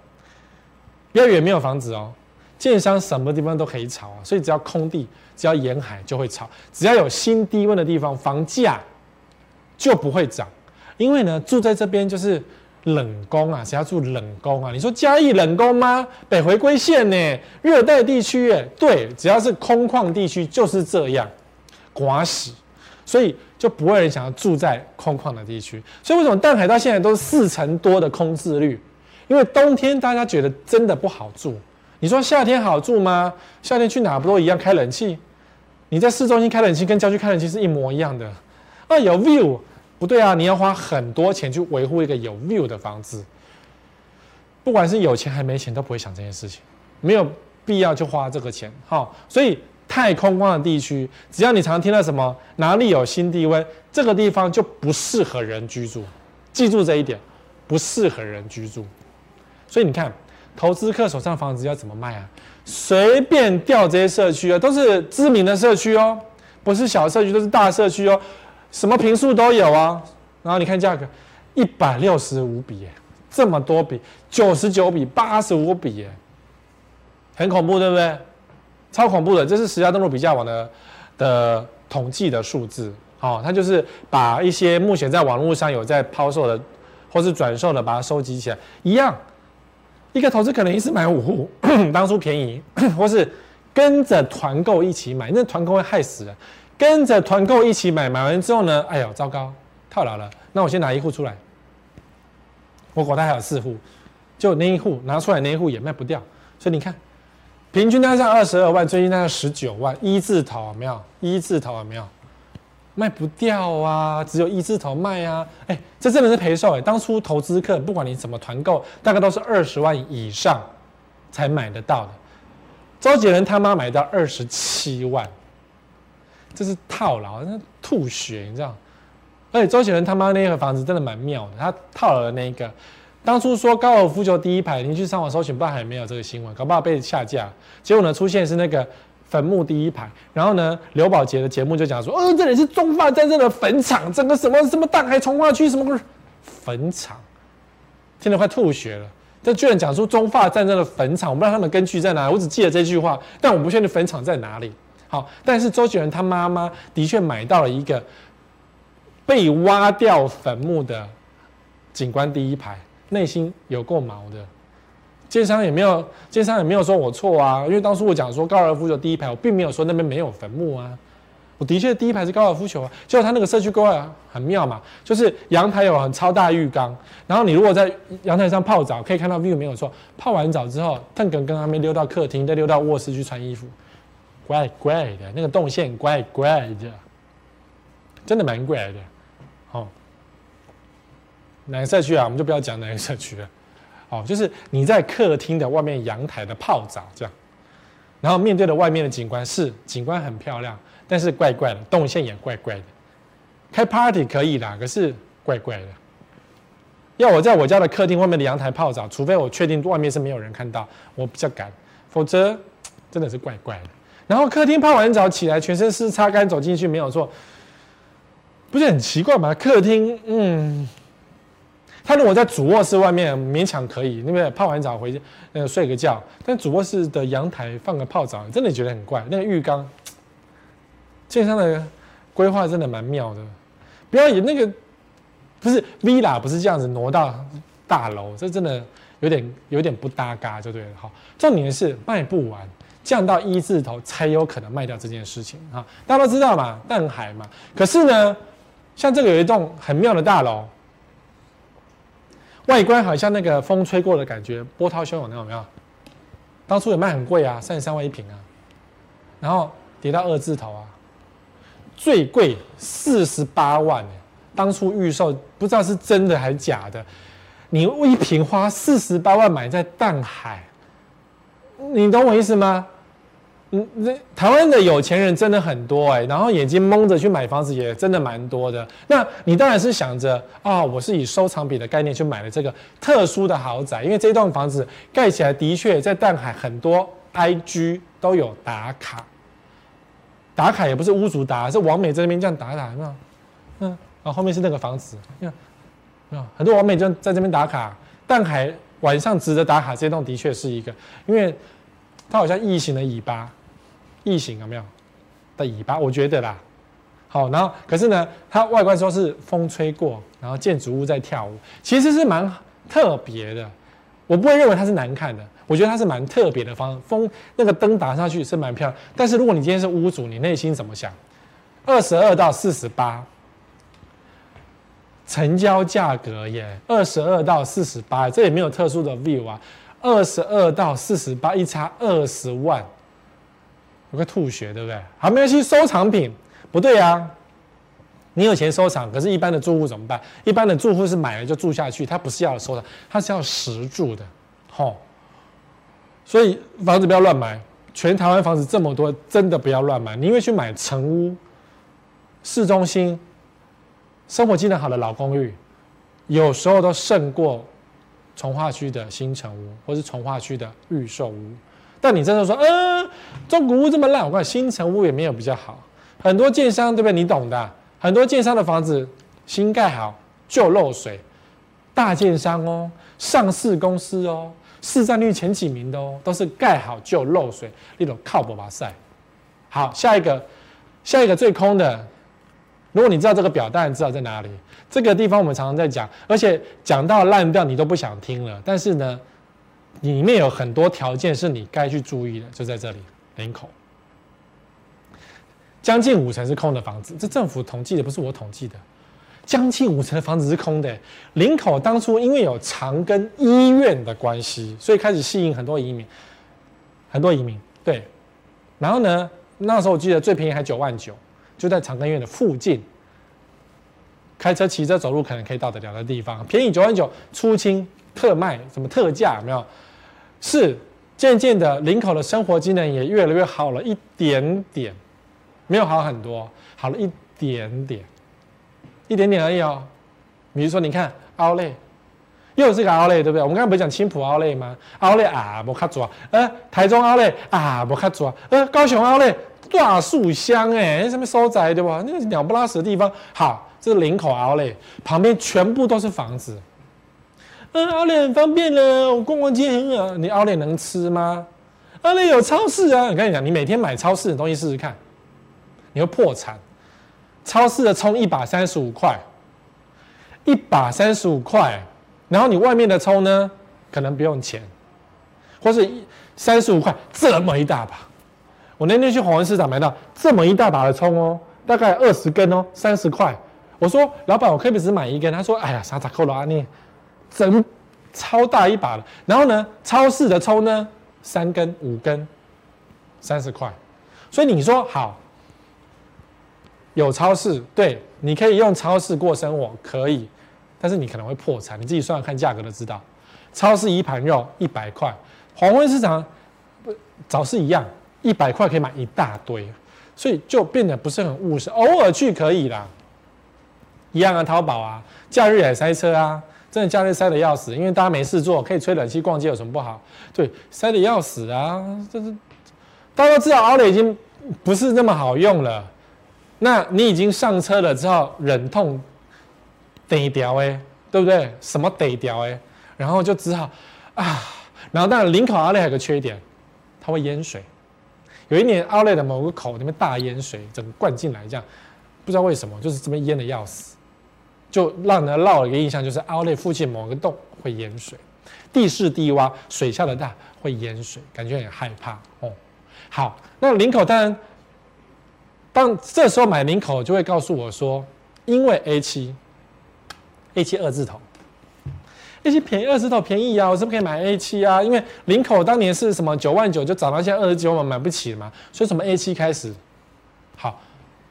比较远没有房子哦，建商什么地方都可以炒啊，所以只要空地，只要沿海就会炒，只要有新低温的地方，房价就不会涨，因为呢住在这边就是冷宫啊，谁要住冷宫啊？你说嘉义冷宫吗？北回归线呢？热带地区哎，对，只要是空旷地区就是这样。刮洗，所以就不会人想要住在空旷的地区。所以为什么淡海到现在都是四成多的空置率？因为冬天大家觉得真的不好住。你说夏天好住吗？夏天去哪不都一样开冷气？你在市中心开冷气跟郊区开冷气是一模一样的。啊，有 view 不对啊，你要花很多钱去维护一个有 view 的房子。不管是有钱还没钱都不会想这件事情，没有必要去花这个钱。好，所以。太空旷的地区，只要你常听到什么哪里有新低温，这个地方就不适合人居住。记住这一点，不适合人居住。所以你看，投资客手上房子要怎么卖啊？随便调这些社区啊，都是知名的社区哦，不是小社区，都是大社区哦，什么平数都有啊。然后你看价格，一百六十五笔耶，这么多笔，九十九笔，八十五笔耶，很恐怖，对不对？超恐怖的，这是实价登录比价网的的统计的数字，哦，它就是把一些目前在网络上有在抛售的或是转售的，把它收集起来，一样，一个投资可能一次买五户，[COUGHS] 当初便宜，或是跟着团购一起买，那团购会害死人，跟着团购一起买，买完之后呢，哎呦，糟糕，套牢了，那我先拿一户出来，我口袋还有四户，就那一户拿出来，那一户也卖不掉，所以你看。平均单价二十二万，最近单价十九万，一字头有没有？一字头有没有？卖不掉啊，只有一字头卖啊！哎、这真的是赔售哎！当初投资客不管你怎么团购，大概都是二十万以上才买得到的。周杰伦他妈买到二十七万，这是套牢，那吐血，你知道？而且周杰伦他妈那个房子真的蛮妙的，他套了那个。当初说高尔夫球第一排，你去上网搜寻，不知道还没有这个新闻，搞不好被下架。结果呢，出现是那个坟墓第一排，然后呢，刘宝杰的节目就讲说，哦，这里是中法战争的坟场，整个什么什么大海重划区什么坟场，听得快吐血了。这居然讲出中法战争的坟场，我不知道他们根据在哪里，我只记得这句话，但我不确定坟场在哪里。好，但是周杰伦他妈妈的确买到了一个被挖掉坟墓的景观第一排。内心有够毛的，奸商也没有，奸商也没有说我错啊，因为当初我讲说高尔夫球第一排，我并没有说那边没有坟墓啊，我的确第一排是高尔夫球啊，结果他那个社区规划很妙嘛，就是阳台有很超大浴缸，然后你如果在阳台上泡澡，可以看到 view 没有错，泡完澡之后，邓肯跟他们溜到客厅，再溜到卧室去穿衣服，怪怪的，那个动线怪怪的，真的蛮怪的。哦哪个社区啊？我们就不要讲哪个社区了。哦，就是你在客厅的外面阳台的泡澡这样，然后面对的外面的景观是景观很漂亮，但是怪怪的，动线也怪怪的。开 party 可以啦，可是怪怪的。要我在我家的客厅外面的阳台泡澡，除非我确定外面是没有人看到，我比较敢，否则真的是怪怪的。然后客厅泡完澡起来，全身湿擦干走进去没有错，不是很奇怪吗？客厅，嗯。他如果在主卧室外面勉强可以，那个泡完澡回去那个睡个觉，但主卧室的阳台放个泡澡，真的觉得很怪。那个浴缸，建商的规划真的蛮妙的。不要以那个不是 villa 不是这样子挪到大楼，这真的有点有点不搭嘎，就对了。好，重点是卖不完，降到一字头才有可能卖掉这件事情哈，大家都知道嘛，淡海嘛。可是呢，像这个有一栋很妙的大楼。外观好像那个风吹过的感觉，波涛汹涌，那有没有？当初也卖很贵啊，三十三万一平啊，然后跌到二字头啊，最贵四十八万，当初预售不知道是真的还是假的，你一平花四十八万买在淡海，你懂我意思吗？嗯，那台湾的有钱人真的很多哎、然后眼睛蒙着去买房子也真的蛮多的。那你当然是想着啊、我是以收藏品的概念去买了这个特殊的豪宅，因为这栋房子盖起来的确在淡海很多 IG 都有打卡，打卡也不是屋主打，是网美在那边这样打打，有没有？嗯，然后后面是那个房子，有没有？很多网美就在这边打卡，淡海晚上值得打卡，这栋的确是一个，因为它好像异形的尾巴。异形有没有的尾巴？我觉得啦，好，然后可是呢，它外观说是风吹过，然后建筑物在跳舞，其实是蛮特别的。我不会认为它是难看的，我觉得它是蛮特别的方风，那个灯打上去是蛮漂亮。但是如果你今天是屋主，你内心怎么想？二十二到四十八，成交价格耶，二十二到四十八，这也没有特殊的 view 啊，二十二到四十八，一差二十万。我会吐血，对不对？好，没关系。收藏品不对啊，你有钱收藏，可是一般的住户怎么办？一般的住户是买了就住下去，他不是要收藏，他是要实住的，吼。所以房子不要乱买，全台湾房子这么多，真的不要乱买。你因为去买成屋、市中心、生活机能好的老公寓，有时候都胜过从化区的新城屋，或是从化区的预售屋。但你真的说，嗯、中古屋这么烂，我看新城屋也没有比较好。很多建商对不对？你懂的，很多建商的房子新盖好就漏水，大建商哦，上市公司哦，市占率前几名的哦，都是盖好就漏水，那种靠谱吧赛。好，下一个，下一个最空的，如果你知道这个表，当然知道在哪里。这个地方我们常常在讲，而且讲到烂掉你都不想听了。但是呢。里面有很多条件是你该去注意的，就在这里，林口，将近五成是空的房子，这政府统计的，不是我统计的，将近五成的房子是空的。林口当初因为有长庚医院的关系，所以开始吸引很多移民，很多移民，对。然后呢，那时候我记得最便宜还九万九，就在长庚医院的附近，开车、骑车、走路可能可以到得了的地方，便宜九万九，出清特卖，什么特价有没有？是渐渐的，林口的生活机能也越来越好了一点点，没有好很多，好了一点点，一点点而已哦。比如说，你看奥莱，又是个奥莱，对不对？我们刚才不是讲青埔奥莱吗？奥莱啊，不卡住啊，呃，台中奥莱啊，不卡住啊，呃，高雄奥莱大树乡哎，什么所在对吧？那个鸟不拉屎的地方，好，这是林口奥莱，旁边全部都是房子。嗯，奥莱很方便了，我逛逛街很好。你奥莱能吃吗？奥莱有超市啊！我跟你讲，你每天买超市的东西试试看，你会破产。超市的葱一把三十五块，一把三十五块，然后你外面的葱呢，可能不用钱，或是三十五块这么一大把。我那天去华文市场买到这么一大把的葱哦，大概二十根哦，三十块。我说老板，我可以只买一根？他说，哎呀，啥咋扣了啊你？整超大一把的，然后呢，超市的葱呢，三根五根，三十块，所以你说好，有超市，对，你可以用超市过生活，可以，但是你可能会破产，你自己算算看价格就知道。超市一盘肉一百块，黄昏市场早是一样，一百块可以买一大堆，所以就变得不是很务实，偶尔去可以啦，一样啊，淘宝啊，假日也塞车啊。真的假日塞得要死，因为大家没事做，可以吹冷气逛街，有什么不好？对，塞得要死啊！这是大家都知道，奥莱已经不是那么好用了。那你已经上车了之后，忍痛得掉哎，对不对？什么得掉哎？然后就只好啊。然后当然，林口奥莱还有个缺点，它会淹水。有一年奥莱的某个口那边大淹水，整个灌进来，这样不知道为什么，就是这边淹得要死。就让人落了一个印象，就是奥莱附近某个洞会淹水，地势低洼，水下的大会淹水，感觉很害怕哦。好，那林口当然，当这时候买林口就会告诉我说，因为 A 七，A 七二字头，A 七便宜二字头便宜啊，我是不是可以买 A 七啊？因为林口当年是什么九万九就涨到现在二十九万，买不起了嘛，所以什么 A 七开始好。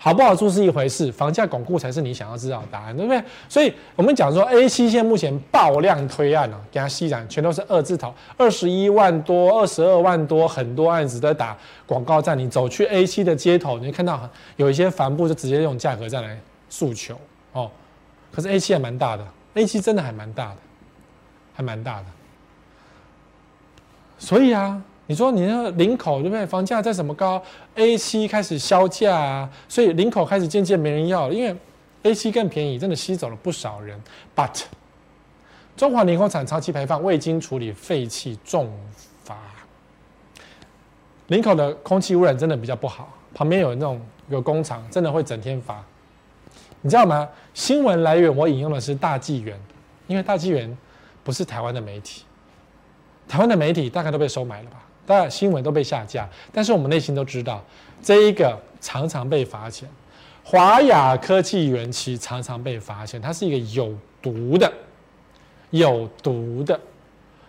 好不好住是一回事，房价巩固才是你想要知道的答案，对不对？所以我们讲说，A 七现目前爆量推案哦，给它吸涨，全都是二字头，二十一万多、二十二万多，很多案子在打广告战。你走去 A 七的街头，你会看到有一些帆布就直接用价格战来诉求哦。可是 A 七还蛮大的，A 七真的还蛮大的，还蛮大的。所以啊。你说你那个林口对不对？房价再怎么高，A 七开始削价啊，所以林口开始渐渐没人要了，因为 A 七更便宜，真的吸走了不少人。But 中华林口厂长期排放未经处理废气重罚，林口的空气污染真的比较不好，旁边有那种有工厂，真的会整天罚。你知道吗？新闻来源我引用的是大纪元，因为大纪元不是台湾的媒体，台湾的媒体大概都被收买了吧。当然，新闻都被下架，但是我们内心都知道，这一个常常被罚钱。华亚科技园区常常被罚钱，它是一个有毒的，有毒的。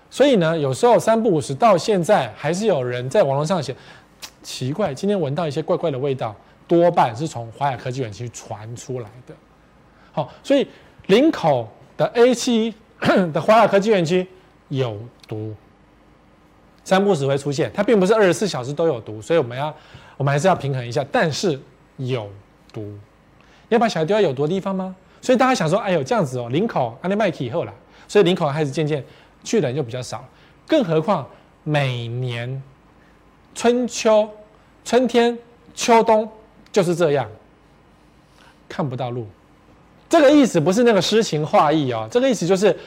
所以呢，有时候三不五时，到现在还是有人在网络上写，奇怪，今天闻到一些怪怪的味道，多半是从华亚科技园区传出来的。好，所以林口的 A 七 [COUGHS] 的华亚科技园区有毒。三不时会出现，它并不是二十四小时都有毒，所以我们要，我们还是要平衡一下。但是有毒，要把小孩丢在有毒的地方吗？所以大家想说，哎呦这样子哦，林口安利麦克以后啦，所以林口开始渐渐去的人就比较少。更何况每年春秋、春天、秋冬就是这样，看不到路。这个意思不是那个诗情画意哦，这个意思就是。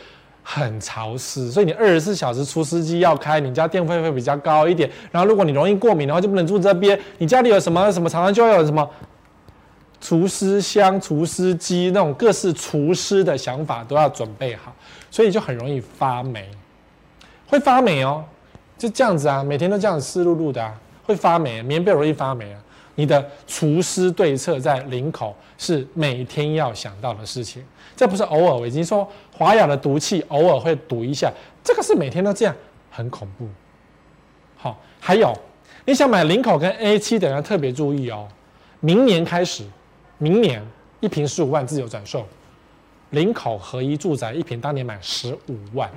很潮湿，所以你二十四小时除湿机要开，你家电费会比较高一点。然后如果你容易过敏的话，就不能住这边。你家里有什么什么，常常就会有什么除湿箱、除湿机那种各式除湿的想法都要准备好，所以就很容易发霉，会发霉哦，就这样子啊，每天都这样湿漉漉的啊，会发霉，棉被容易发霉啊。你的除湿对策在领口是每天要想到的事情，这不是偶尔。我已经说华雅的毒气偶尔会堵一下，这个是每天都这样，很恐怖。好，还有你想买领口跟 A 七的人要特别注意哦，明年开始，明年一瓶十五万自由转售，领口合一住宅一瓶当年买十五万。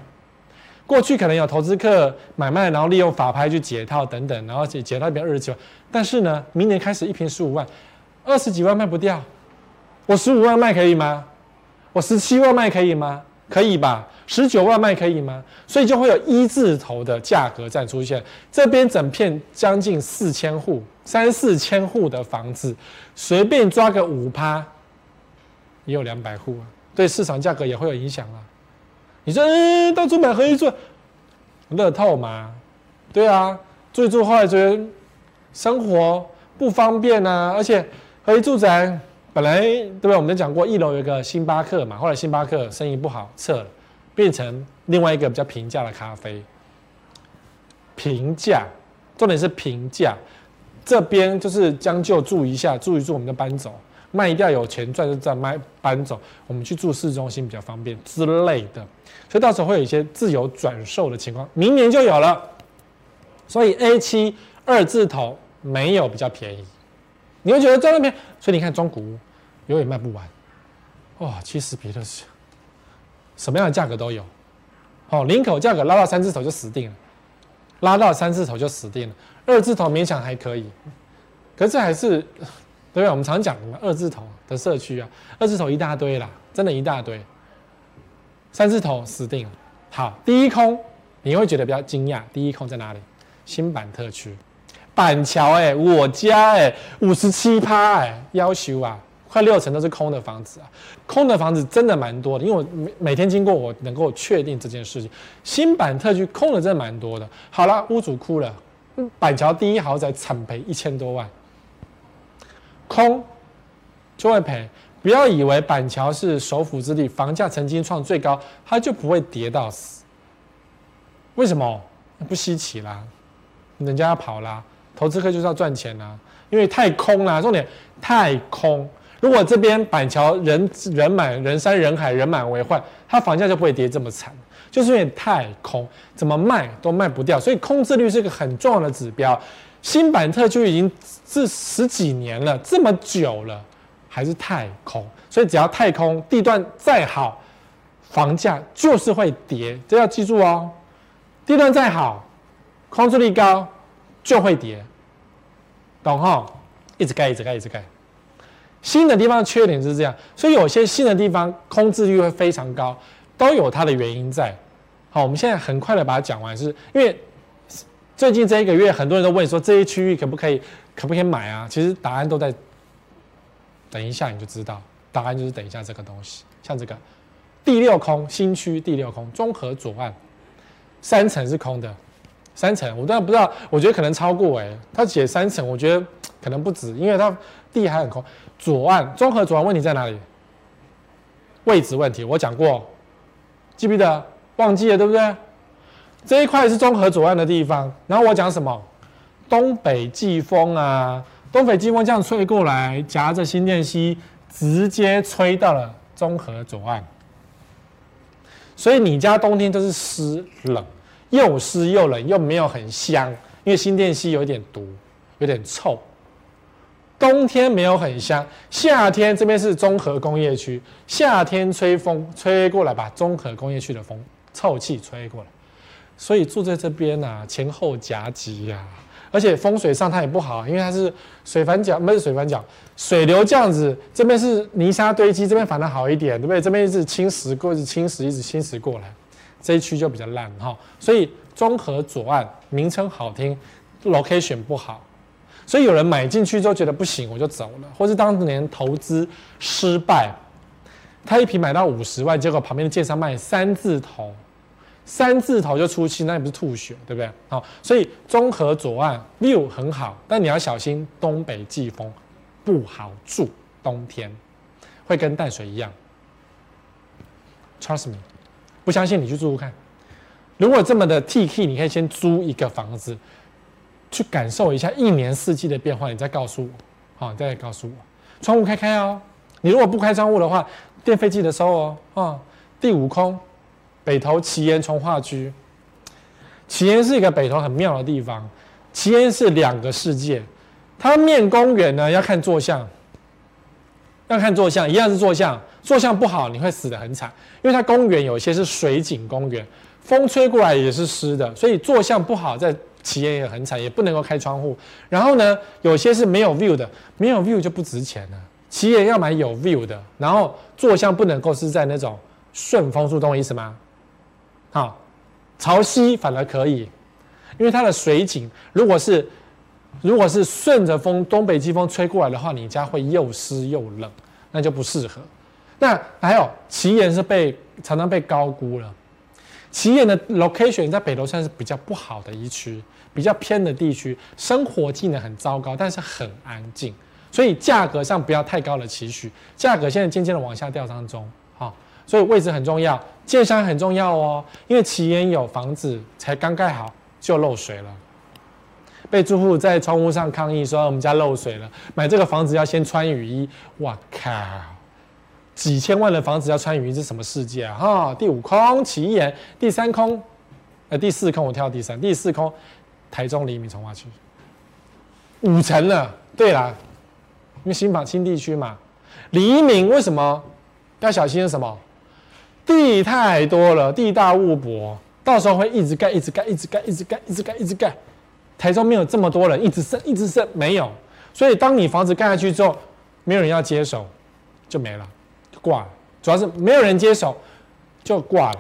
过去可能有投资客买卖，然后利用法拍去解套等等，然后解解套一边二十几万。但是呢，明年开始一坪十五万，二十几万卖不掉，我十五万卖可以吗？我十七万卖可以吗？可以吧？十九万卖可以吗？所以就会有一字头的价格战出现。这边整片将近四千户，三四千户的房子，随便抓个五趴，也有两百户啊，对市场价格也会有影响啊。你说，嗯，到处买合一住，乐透嘛？对啊，住一住后来觉得生活不方便啊，而且合一住宅本来对不对？我们讲过，一楼有一个星巴克嘛，后来星巴克生意不好撤了，变成另外一个比较平价的咖啡。平价，重点是平价，这边就是将就住一下，住一住我们就搬走。卖掉有钱赚就再卖搬走，我们去住市中心比较方便之类的，所以到时候会有一些自由转售的情况，明年就有了。所以 A 七二字头没有比较便宜，你会觉得在那边，所以你看中古屋永远卖不完，哇，其实比的什么样的价格都有，哦，领口价格拉到三字头就死定了，拉到三字头就死定了，二字头勉强还可以，可是还是。对吧？我们常讲的二字头的社区啊，二字头一大堆啦，真的一大堆。三字头死定了。好，第一空你会觉得比较惊讶。第一空在哪里？新板特区，板桥哎，我家哎，五十七趴哎，要求啊，快六成都是空的房子啊。空的房子真的蛮多的，因为我每每天经过，我能够确定这件事情。新板特区空的真的蛮多的。好了，屋主哭了，板桥第一豪宅惨赔一千多万。空就会赔，不要以为板桥是首府之地，房价曾经创最高，它就不会跌到死。为什么？不稀奇啦，人家要跑啦，投资客就是要赚钱啦，因为太空啦，重点太空。如果这边板桥人人满人山人海人满为患，它房价就不会跌这么惨，就是因为太空，怎么卖都卖不掉，所以空置率是一个很重要的指标。新板特区已经是十几年了，这么久了还是太空，所以只要太空地段再好，房价就是会跌，这要记住哦。地段再好，空置率高就会跌，懂哈？一直盖，一直盖，一直盖。新的地方缺点是这样，所以有些新的地方空置率会非常高，都有它的原因在。好，我们现在很快的把它讲完，是因为。最近这一个月，很多人都问说，这些区域可不可以，可不可以买啊？其实答案都在，等一下你就知道，答案就是等一下这个东西。像这个第六空新区第六空中和左岸，三层是空的，三层我当然不知道，我觉得可能超过哎、他写三层，我觉得可能不止，因为它地还很空。左岸综合左岸问题在哪里？位置问题，我讲过，记不记得？忘记了对不对？这一块是中和左岸的地方，然后我讲什么？东北季风啊，东北季风这样吹过来，夹着新店溪，直接吹到了中和左岸。所以你家冬天就是湿冷，又湿又冷，又没有很香，因为新店溪有点毒，有点臭。冬天没有很香，夏天这边是中和工业区，夏天吹风吹过来，把中和工业区的风臭气吹过来。所以住在这边呐、啊，前后夹击呀，而且风水上它也不好，因为它是水反角，不是水反角，水流这样子，这边是泥沙堆积，这边反而好一点，对不对？这边一直侵蚀过，一直侵蚀，一直侵蚀过来，这一区就比较烂哈。所以中和左岸名称好听，location 不好，所以有人买进去之后觉得不行，我就走了，或是当年投资失败，他一坪买到五十万，结果旁边的建商卖三字头。三字头就出气，那也不是吐血，对不对？好，所以中和左岸 view 很好，但你要小心东北季风不好住，冬天会跟淡水一样。Trust me，不相信你去住住看。如果这么的 T K，你可以先租一个房子，去感受一下一年四季的变化，你再告诉我，好，你再告诉我。窗户开开哦，你如果不开窗户的话，电费记得收哦。啊，第五空。北投奇岩从化区，奇岩是一个北投很妙的地方。奇岩是两个世界，它面公园呢要看坐向，要看坐向，一样是坐向，坐向不好你会死得很惨，因为它公园有些是水景公园，风吹过来也是湿的，所以坐向不好，在奇岩也很惨，也不能够开窗户。然后呢，有些是没有 view 的，没有 view 就不值钱了。奇岩要买有 view 的，然后坐向不能够是在那种顺风处，懂我意思吗？好，潮汐反而可以，因为它的水景，如果是如果是顺着风东北季风吹过来的话，你家会又湿又冷，那就不适合。那还有奇岩是被常常被高估了，奇岩的 location 在北投算是比较不好的一区，比较偏的地区，生活技能很糟糕，但是很安静，所以价格上不要太高的期许，价格现在渐渐的往下掉当中。所以位置很重要，建商很重要哦。因为奇岩有房子才刚盖好就漏水了，被住户在窗户上抗议说我们家漏水了，买这个房子要先穿雨衣。哇靠！几千万的房子要穿雨衣，这是什么世界啊？哈，第五空奇岩，第三空，呃，第四空我跳到第三，第四空台中黎明重划区，五层了。对啦，因为新房新地区嘛，黎明为什么要小心？什么？地太多了，地大物博，到时候会一直盖，一直盖，一直盖，一直盖，一直盖，一直盖。台中没有这么多人，一直剩，一直剩，没有。所以当你房子盖下去之后，没有人要接手，就没了，就挂了。主要是没有人接手，就挂了。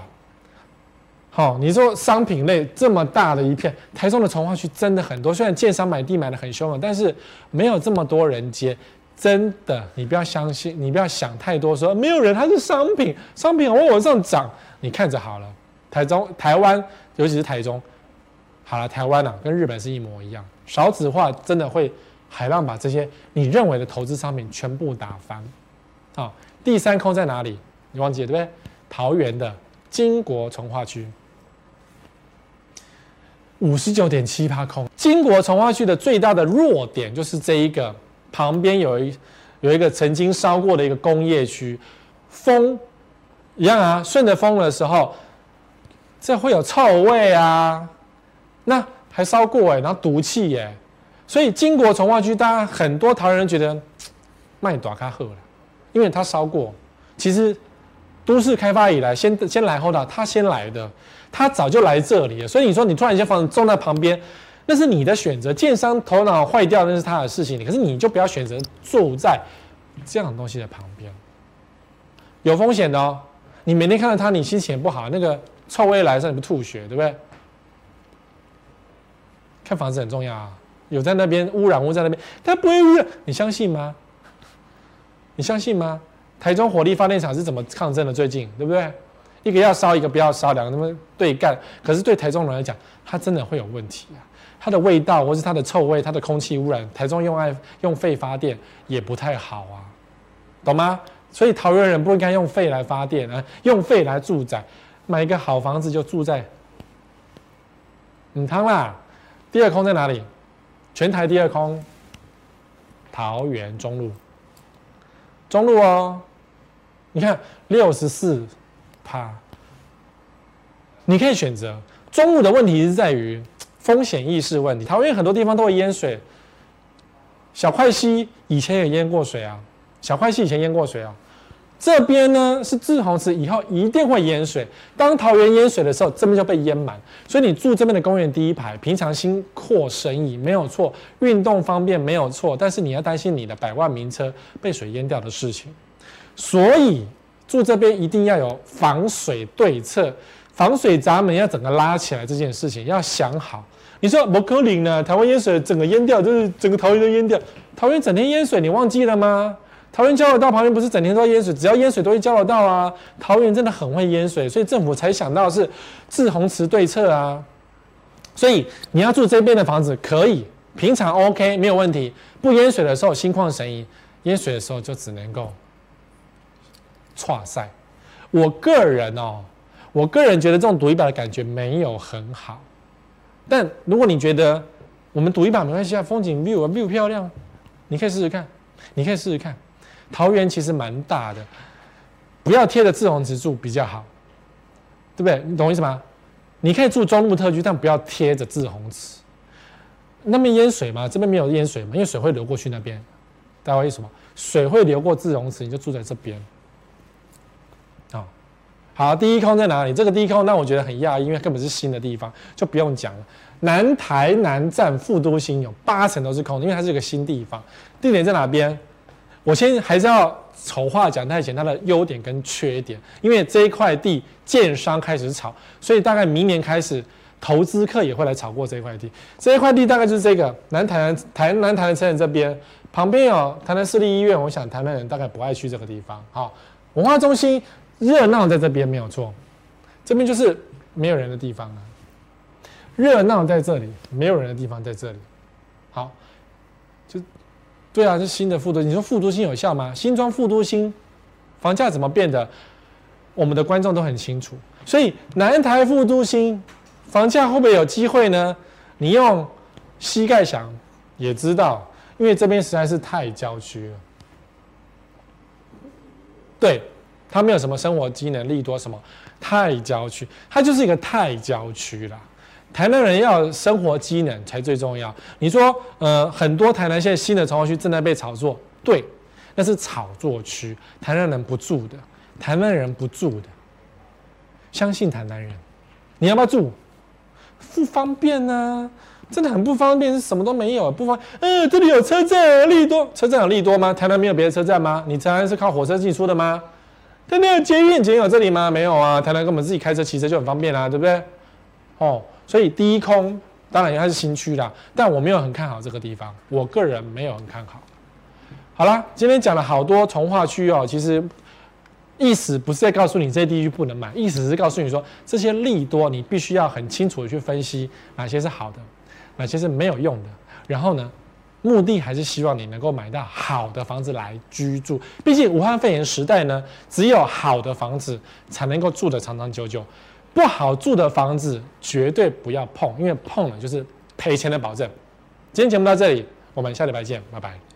好，你说商品类这么大的一片，台中的重划区真的很多。虽然建商买地买得很凶了，但是没有这么多人接。真的，你不要相信，你不要想太多说，没有人，它是商品，商品往往上涨，你看着好了。台中、台湾，尤其是台中，好了，台湾啊，跟日本是一模一样，少子化真的会海浪把这些你认为的投资商品全部打翻。啊，第三空在哪里？你忘记了对不对？桃园的金国重化区，五十九点七趴空。金国重化区的最大的弱点就是这一个。旁边有一有一个曾经烧过的一个工业区，风一样啊，顺着风的时候，这会有臭味啊，那还烧过哎，然后毒气耶，所以金国重化区，大家很多桃人觉得卖短卡喝了，因为它烧过，其实。都市开发以来，先先来后到，他先来的，他早就来这里了。所以你说你突然间房子种在旁边，那是你的选择。建商头脑坏掉那是他的事情，可是你就不要选择坐在这样东西的旁边，有风险的哦。你每天看到他，你心情也不好，那个臭味来上你不吐血，对不对？看房子很重要啊，有在那边污染物在那边，它不会污染，你相信吗？你相信吗？台中火力发电厂是怎么抗争的？最近对不对？一个要烧，一个不要烧，两个他们对干。可是对台中人来讲，它真的会有问题啊！它的味道，或是它的臭味，它的空气污染，台中用爱用废发电也不太好啊，懂吗？所以桃园人不应该用废来发电啊，用废来住宅，买一个好房子就住在嗯汤啦。第二空在哪里？全台第二空，桃园中路，中路哦。你看六十四趴，你可以选择。中路的问题是在于风险意识问题。桃园很多地方都会淹水，小块溪以前也淹过水啊。小块溪以前淹过水啊。这边呢是滞洪池，以后一定会淹水。当桃园淹水的时候，这边就被淹满。所以你住这边的公园第一排，平常心阔生意没有错，运动方便没有错，但是你要担心你的百万名车被水淹掉的事情。所以住这边一定要有防水对策，防水闸门要整个拉起来，这件事情要想好。你说摩柯林呢？台湾淹水整个淹掉，就是整个桃园都淹掉。桃园整天淹水，你忘记了吗？桃园交流道旁边不是整天都淹水，只要淹水都会交流道啊。桃园真的很会淹水，所以政府才想到是滞洪池对策啊。所以你要住这边的房子可以，平常 OK 没有问题，不淹水的时候心旷神怡，淹水的时候就只能够。剉赛，我个人哦，我个人觉得这种赌一把的感觉没有很好。但如果你觉得我们赌一把没关系啊，风景 view 啊 view 漂亮，你可以试试看，你可以试试看。桃园其实蛮大的，不要贴着自洪池住比较好，对不对？你懂我意思吗？你可以住中路特区，但不要贴着自洪池。那边淹水吗？这边没有淹水吗？因为水会流过去那边。大家为什么？水会流过自洪池，你就住在这边。好，第一空在哪里？这个第一空让我觉得很讶异，因为根本是新的地方，就不用讲了。南台南站副都心有八成都是空的，因为它是一个新地方。地点在哪边？我先还是要丑话讲太前，它的优点跟缺点。因为这一块地建商开始炒，所以大概明年开始投资客也会来炒过这一块地。这一块地大概就是这个南台南台南台南城这边，旁边有台南市立医院。我想台南人大概不爱去这个地方。好，文化中心。热闹在这边没有错，这边就是没有人的地方啊。热闹在这里，没有人的地方在这里。好，就对啊，是新的副都。你说副都心有效吗？新庄副都心房价怎么变的？我们的观众都很清楚。所以南台副都心房价会不会有机会呢？你用膝盖想也知道，因为这边实在是太郊区了。对。它没有什么生活机能，利多什么，太郊区，它就是一个太郊区啦。台南人要生活机能才最重要。你说，呃，很多台南现在新的重划区正在被炒作，对，那是炒作区，台南人不住的，台南人不住的，相信台南人，你要不要住？不方便呢、真的很不方便，是什么都没有，不方便。嗯，这里有车站，利多，车站有利多吗？台南没有别的车站吗？你台南是靠火车进出的吗？台南有捷运，捷运有这里吗？没有啊。台南跟我们自己开车、骑车就很方便啦、对不对？哦，所以低空当然它是新区啦，但我没有很看好这个地方，我个人没有很看好。好啦，今天讲了好多从化区哦，其实意思不是在告诉你这些地区不能买，意思是告诉你说这些利多你必须要很清楚的去分析哪些是好的，哪些是没有用的，然后呢？目的还是希望你能够买到好的房子来居住。毕竟武汉肺炎时代呢，只有好的房子才能够住得长长久久。不好住的房子绝对不要碰，因为碰了就是赔钱的保证。今天节目到这里，我们下礼拜见，拜拜。